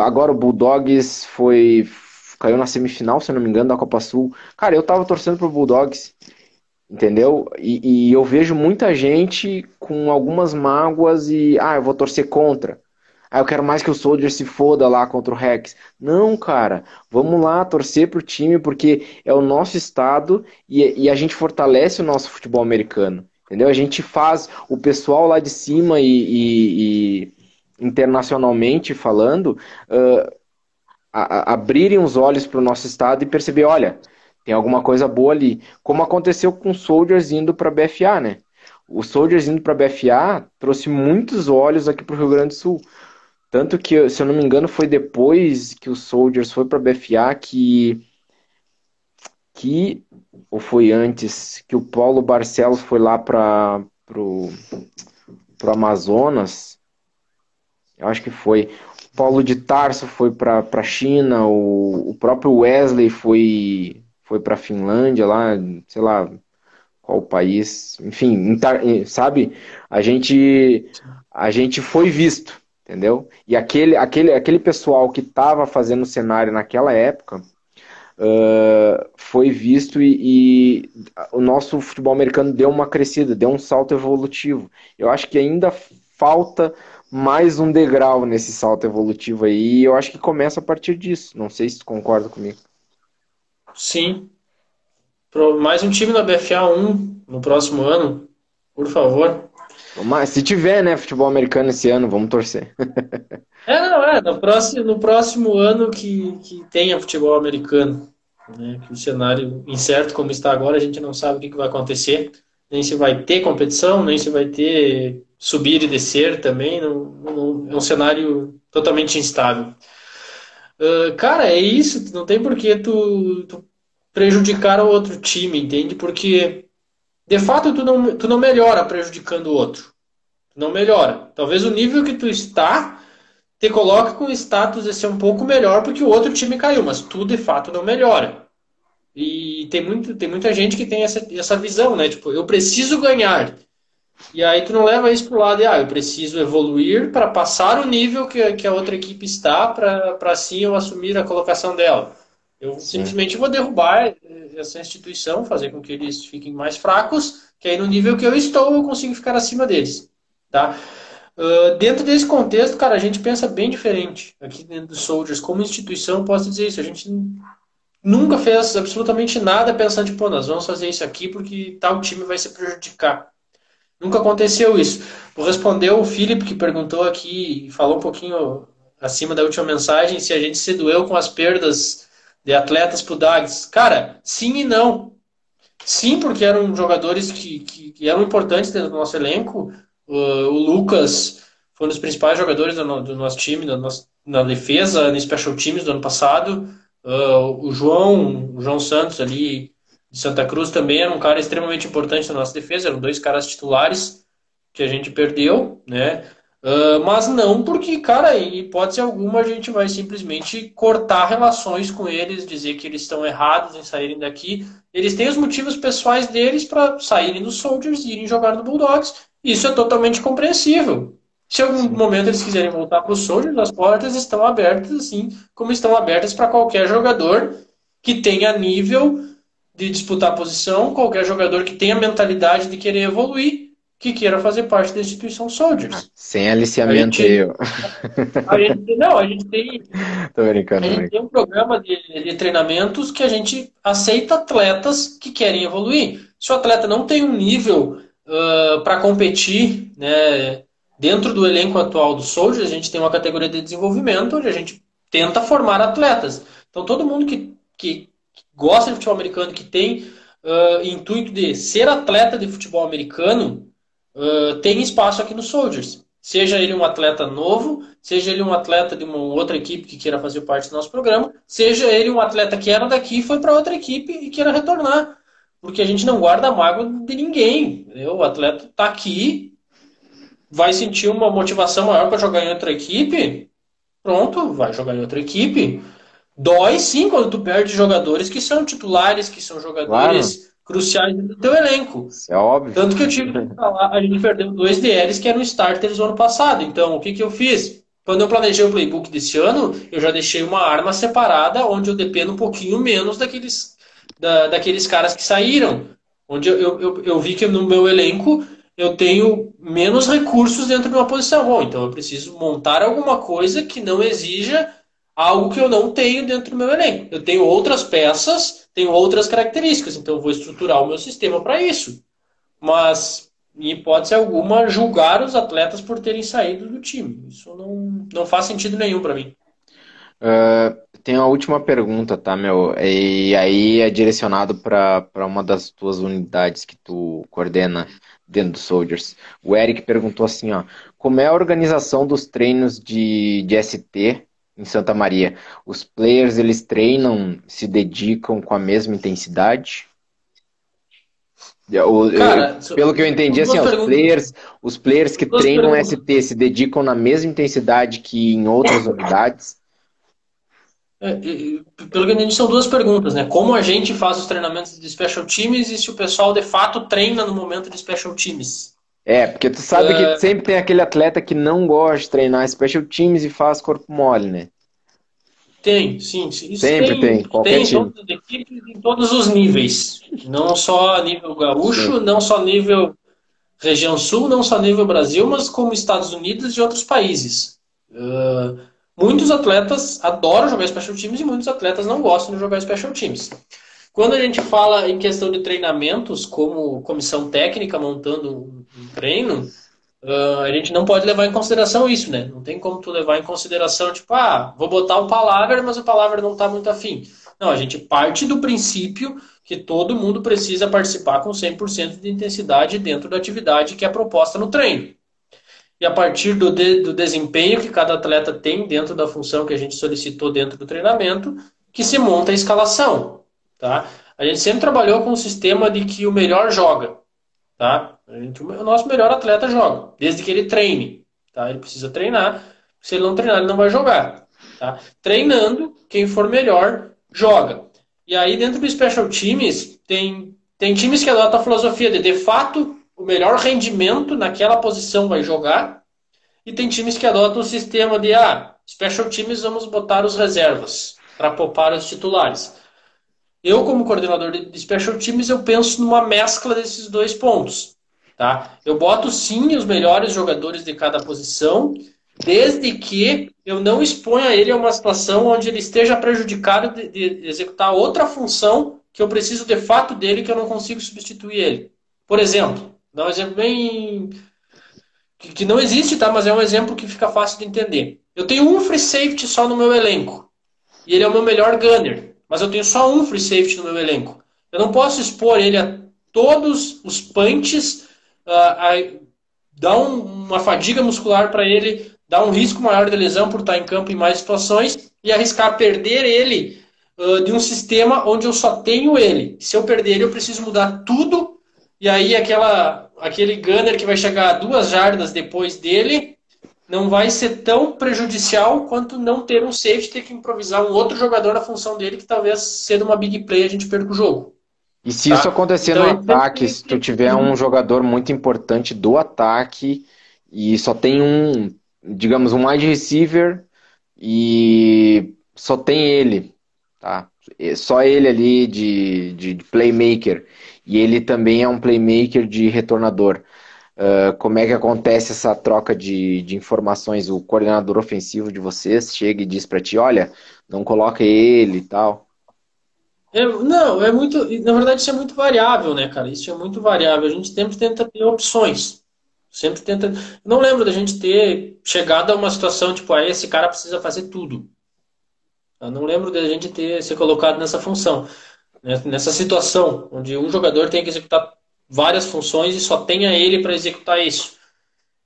Agora o Bulldogs foi caiu na semifinal, se eu não me engano, da Copa Sul. Cara, eu tava torcendo pro Bulldogs, entendeu? E, e eu vejo muita gente com algumas mágoas e ah, eu vou torcer contra. Ah, eu quero mais que o Soldier se foda lá contra o Rex. Não, cara, vamos lá torcer pro time porque é o nosso estado e, e a gente fortalece o nosso futebol americano. Entendeu? A gente faz o pessoal lá de cima e, e, e internacionalmente falando uh, a, a abrirem os olhos para o nosso estado e perceber, olha, tem alguma coisa boa ali. Como aconteceu com o Soldiers indo para BFA, né? O Soldiers indo para BFA trouxe muitos olhos aqui para o Rio Grande do Sul. Tanto que, se eu não me engano, foi depois que o Soldiers foi para BFA que, que ou foi antes, que o Paulo Barcelos foi lá para pro, pro Amazonas. Eu acho que foi. Paulo de Tarso foi para a China, o, o próprio Wesley foi, foi para a Finlândia, lá, sei lá qual país. Enfim, sabe? A gente, a gente foi visto, entendeu? E aquele, aquele, aquele pessoal que estava fazendo o cenário naquela época uh, foi visto e, e, o nosso futebol americano deu uma crescida, deu um salto evolutivo. Eu acho que ainda falta mais um degrau nesse salto evolutivo aí, e eu acho que começa a partir disso. Não sei se tu concorda comigo. Sim. Mais um time na BFA 1 no próximo ano, por favor. Mas se tiver, né, futebol americano esse ano, vamos torcer. é, não, é, no próximo, no próximo ano que, que tenha futebol americano. Né, que o cenário incerto como está agora, a gente não sabe o que, que vai acontecer, nem se vai ter competição, nem se vai ter subir e descer também, não, não, é um cenário totalmente instável. Uh, cara, é isso, não tem por que tu, tu prejudicar o outro time, entende? Porque de fato tu não, tu não melhora prejudicando o outro. Tu não melhora. Talvez o nível que tu está te coloque com o status de ser um pouco melhor porque o outro time caiu, mas tu de fato não melhora. E tem, muito, tem muita gente que tem essa, essa visão, né? Tipo, eu preciso ganhar. E aí tu não leva isso pro lado de, ah, eu preciso evoluir para passar o nível que, que a outra equipe está para assim eu assumir a colocação dela. Eu Sim. simplesmente vou derrubar essa instituição, fazer com que eles fiquem mais fracos, que aí no nível que eu estou eu consigo ficar acima deles. Tá? Uh, dentro desse contexto, cara, a gente pensa bem diferente aqui dentro dos Soldiers. Como instituição, posso dizer isso. A gente nunca fez absolutamente nada pensando, tipo, nós vamos fazer isso aqui porque tal time vai se prejudicar. Nunca aconteceu isso. Vou responder o Felipe, que perguntou aqui, falou um pouquinho acima da última mensagem, se a gente se doeu com as perdas de atletas pro Dags. Cara, sim e não. Sim, porque eram jogadores que, que, que eram importantes dentro do nosso elenco. Uh, o Lucas foi um dos principais jogadores do, do nosso time, do nosso, na defesa, no Special Teams do ano passado. Uh, o João, o João Santos ali de Santa Cruz também era um cara extremamente importante na nossa defesa. Eram dois caras titulares que a gente perdeu, né? Uh, mas não porque, cara, em hipótese alguma a gente vai simplesmente cortar relações com eles, dizer que eles estão errados em saírem daqui. Eles têm os motivos pessoais deles para saírem dos Soldiers e irem jogar no Bulldogs. Isso é totalmente compreensível. Se em algum momento eles quiserem voltar para os Soldiers, as portas estão abertas, assim como estão abertas para qualquer jogador que tenha nível de disputar posição, qualquer jogador que tenha mentalidade de querer evoluir que queira fazer parte da instituição Soldiers. Sem aliciamento eu. A gente, não, a gente tem. Tô brincando. A gente tem um programa de, de, treinamentos que a gente aceita atletas que querem evoluir. Se o atleta não tem um nível uh, para competir, né, dentro do elenco atual do Soldiers, a gente tem uma categoria de desenvolvimento onde a gente tenta formar atletas. Então todo mundo que, que gosta de futebol americano, que tem uh, intuito de ser atleta de futebol americano, uh, tem espaço aqui no Soldiers. Seja ele um atleta novo, seja ele um atleta de uma outra equipe que queira fazer parte do nosso programa, seja ele um atleta que era daqui e foi para outra equipe e queira retornar. Porque a gente não guarda mágoa de ninguém. Entendeu? O atleta está aqui, vai sentir uma motivação maior para jogar em outra equipe, pronto, vai jogar em outra equipe. Dói sim quando tu perde jogadores que são titulares, que são jogadores claro cruciais do teu elenco. Isso é óbvio. Tanto que eu tive que falar, a gente perdeu dois DLs que eram starters no ano passado. Então, o que, que eu fiz? Quando eu planejei o playbook desse ano, eu já deixei uma arma separada, onde eu dependo um pouquinho menos daqueles, da, daqueles caras que saíram. Onde eu, eu, eu, eu vi que no meu elenco eu tenho menos recursos dentro de uma posição. Bom, então eu preciso montar alguma coisa que não exija algo que eu não tenho dentro do meu elenco. Eu tenho outras peças, tenho outras características, então eu vou estruturar o meu sistema para isso. Mas, em hipótese alguma, julgar os atletas por terem saído do time. Isso não, não faz sentido nenhum para mim. Uh, tem a última pergunta, tá, meu? E aí é direcionado para uma das tuas unidades que tu coordena dentro do Soldiers. O Eric perguntou assim, ó, como é a organização dos treinos de, de ST em Santa Maria, os players eles treinam, se dedicam com a mesma intensidade? Cara, pelo que eu entendi, assim, ó, os players, os players que treinam perguntas. ST se dedicam na mesma intensidade que em outras unidades? É, pelo que eu entendi, são duas perguntas, né? Como a gente faz os treinamentos de special teams e se o pessoal de fato treina no momento de special teams? É, porque tu sabe que é. sempre tem aquele atleta que não gosta de treinar special teams e faz corpo mole, né? Tem, sim. Isso Sempre tem, tem qualquer tem time. Todas equipes em todos os níveis. Não só nível gaúcho, sim. não só nível região sul, não só nível Brasil, mas como Estados Unidos e outros países. Uh, muitos atletas adoram jogar special teams e muitos atletas não gostam de jogar special teams. Quando a gente fala em questão de treinamentos, como comissão técnica montando um treino, uh, a gente não pode levar em consideração isso, né? Não tem como tu levar em consideração, tipo, ah, vou botar o palavra, mas o palavra não está muito afim. Não, a gente parte do princípio que todo mundo precisa participar com 100% de intensidade dentro da atividade que é proposta no treino. E a partir do, de, do desempenho que cada atleta tem dentro da função que a gente solicitou dentro do treinamento, que se monta a escalação. Tá? A gente sempre trabalhou com o sistema de que o melhor joga. Tá? Gente, o nosso melhor atleta joga, desde que ele treine. Tá? Ele precisa treinar. Se ele não treinar, ele não vai jogar. Tá? Treinando, quem for melhor, joga. E aí, dentro do Special Teams, tem, tem times que adotam a filosofia de, de fato, o melhor rendimento naquela posição vai jogar. E tem times que adotam o sistema de, ah, Special Teams, vamos botar os reservas para poupar os titulares. Eu, como coordenador de Special Teams, eu penso numa mescla desses dois pontos. Tá? Eu boto sim os melhores jogadores de cada posição, desde que eu não exponha ele a uma situação onde ele esteja prejudicado de, de executar outra função que eu preciso de fato dele que eu não consigo substituir ele. Por exemplo, dá um exemplo bem que, que não existe, tá? Mas é um exemplo que fica fácil de entender. Eu tenho um free safety só no meu elenco e ele é o meu melhor gunner mas eu tenho só um free safety no meu elenco. Eu não posso expor ele a todos os punches, uh, dar um, uma fadiga muscular para ele, dar um risco maior de lesão por estar em campo em mais situações e arriscar perder ele uh, de um sistema onde eu só tenho ele. Se eu perder ele, eu preciso mudar tudo e aí aquela, aquele gunner que vai chegar a duas jardas depois dele não vai ser tão prejudicial quanto não ter um safety ter que improvisar um outro jogador na função dele que talvez sendo uma big play a gente perca o jogo. E se tá? isso acontecer então, no ataque, se tu tiver um jogador muito importante do ataque e só tem um, digamos, um wide receiver e só tem ele, tá? Só ele ali de, de playmaker e ele também é um playmaker de retornador. Uh, como é que acontece essa troca de, de informações? O coordenador ofensivo de vocês chega e diz para ti, olha, não coloca ele e tal. É, não, é muito. Na verdade, isso é muito variável, né, cara? Isso é muito variável. A gente sempre tenta ter opções. Sempre tenta. Não lembro da gente ter chegado a uma situação tipo, ah, esse cara precisa fazer tudo. Eu não lembro da gente ter ser colocado nessa função, né, nessa situação, onde um jogador tem que executar várias funções e só tenha ele para executar isso.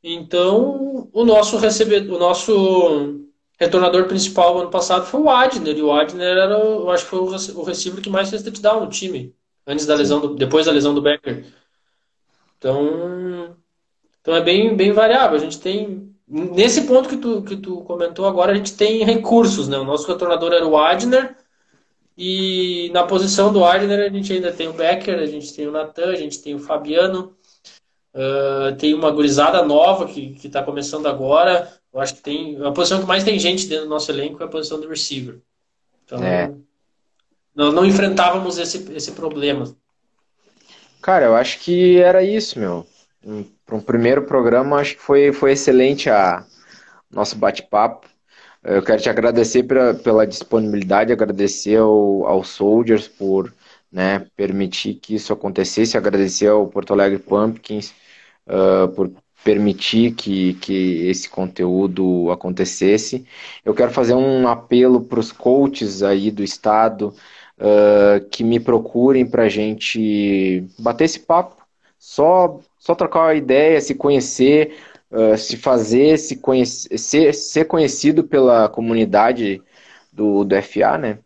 Então, o nosso recebedor, o nosso retornador principal ano passado foi o Adner, e o Adner era, eu acho que foi o receiver que mais fez touchdown no time, antes da lesão, do, depois da lesão do Becker. Então, então é bem, bem variável. A gente tem nesse ponto que tu, que tu comentou agora, a gente tem recursos, né? O nosso retornador era o Adner, e na posição do Adner a gente ainda tem o Becker, a gente tem o Natan, a gente tem o Fabiano, uh, tem uma gurizada nova que está começando agora. Eu acho que tem. A posição que mais tem gente dentro do nosso elenco é a posição do receiver. Então, é. nós não enfrentávamos esse, esse problema. Cara, eu acho que era isso, meu. Para um primeiro programa, acho que foi, foi excelente a nosso bate-papo. Eu quero te agradecer pela, pela disponibilidade, agradecer ao, ao Soldiers por né, permitir que isso acontecesse, agradecer ao Porto Alegre Pumpkins uh, por permitir que, que esse conteúdo acontecesse. Eu quero fazer um apelo para os coaches aí do estado uh, que me procurem para a gente bater esse papo, só, só trocar uma ideia, se conhecer, uh, se fazer, se conhecer, ser, ser conhecido pela comunidade do, do FA, né?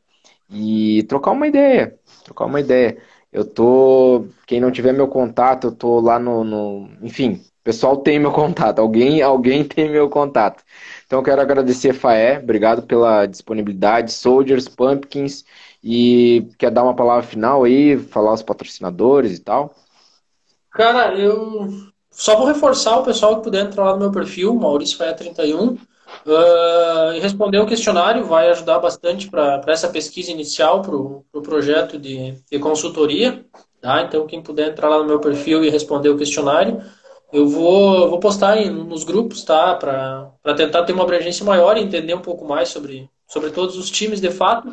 E trocar uma ideia, trocar uma ideia. Eu tô, quem não tiver meu contato, eu tô lá no, no enfim, o pessoal tem meu contato, alguém, alguém tem meu contato. Então eu quero agradecer Faé, obrigado pela disponibilidade, Soldiers, Pumpkins, e quer dar uma palavra final aí, falar os patrocinadores e tal? Cara, eu só vou reforçar o pessoal que puder entrar lá no meu perfil, Maurício Faia 31. Uh, responder o questionário vai ajudar bastante para essa pesquisa inicial, para o pro projeto de, de consultoria. Tá? Então, quem puder entrar lá no meu perfil e responder o questionário, eu vou, vou postar em, nos grupos, tá? Para tentar ter uma abrangência maior e entender um pouco mais sobre, sobre todos os times de fato.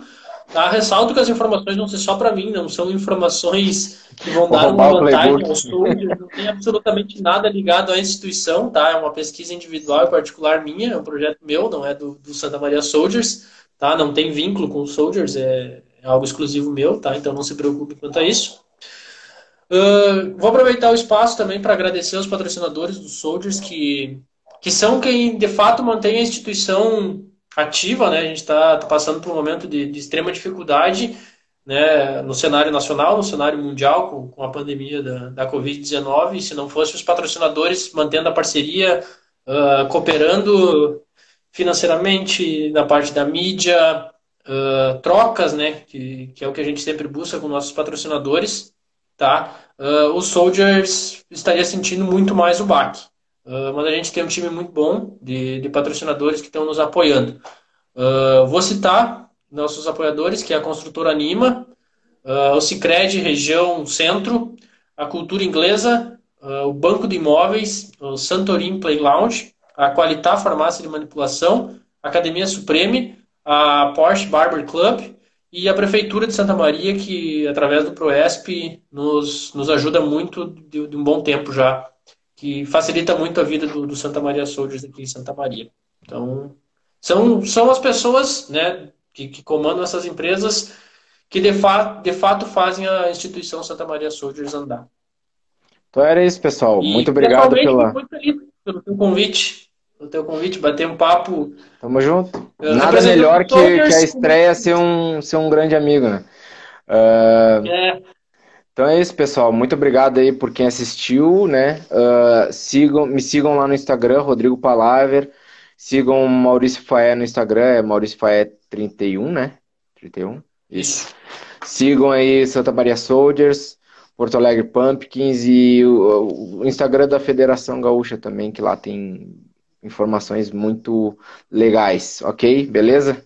Tá? Ressalto que as informações não são só para mim, não são informações que vão dar uma vantagem ao soldiers, não tem absolutamente nada ligado à instituição, tá? É uma pesquisa individual e particular minha, é um projeto meu, não é do, do Santa Maria Soldiers, tá? Não tem vínculo com os Soldiers, é, é algo exclusivo meu, tá? Então não se preocupe quanto a isso. Uh, vou aproveitar o espaço também para agradecer aos patrocinadores dos Soldiers que, que são quem de fato mantém a instituição ativa, né? A gente está tá passando por um momento de, de, extrema dificuldade né, no cenário nacional, no cenário mundial, com, com a pandemia da, da Covid-19. Se não fosse os patrocinadores mantendo a parceria, uh, cooperando financeiramente na parte da mídia, uh, trocas, né, que, que é o que a gente sempre busca com nossos patrocinadores, tá? Uh, os Soldiers estaria sentindo muito mais o baque. Uh, mas a gente tem um time muito bom de, de patrocinadores que estão nos apoiando. Uh, vou citar nossos apoiadores, que é a construtora Anima, uh, o Cicred Região Centro, a Cultura Inglesa, o Banco de Imóveis, o Santorim Play Lounge, a Qualitar Farmácia de Manipulação, a Academia Supreme, a Porsche Barber Club e a Prefeitura de Santa Maria, que através do Proesp nos, nos ajuda muito de, de um bom tempo já que facilita muito a vida do, do, Santa Maria Soldiers aqui em Santa Maria. Então, são, são as pessoas né, que, que comandam essas empresas que de, fa de fato fazem a instituição Santa Maria Soldiers andar. Então era isso, pessoal. E, muito obrigado pela... muito feliz pelo teu convite. Pelo teu convite, bater um papo. Tamo junto. Nada melhor que, que, a estreia ser um, ser um grande amigo, né? Uh... É. Então é isso, pessoal. Muito obrigado aí por quem assistiu, né? Uh, sigam, me sigam lá no Instagram, Rodrigo Palaver. Sigam Maurício Faé no Instagram, é Maurício Faé 31, né? 31? Isso. Sigam aí Santa Maria Soldiers, Porto Alegre Pumpkins e o, o Instagram da Federação Gaúcha também, que lá tem informações muito legais, ok? Beleza?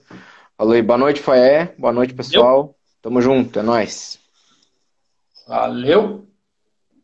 Falou aí, boa noite, Faé. Boa noite, pessoal. Eu. Tamo junto, é nóis. Valeu!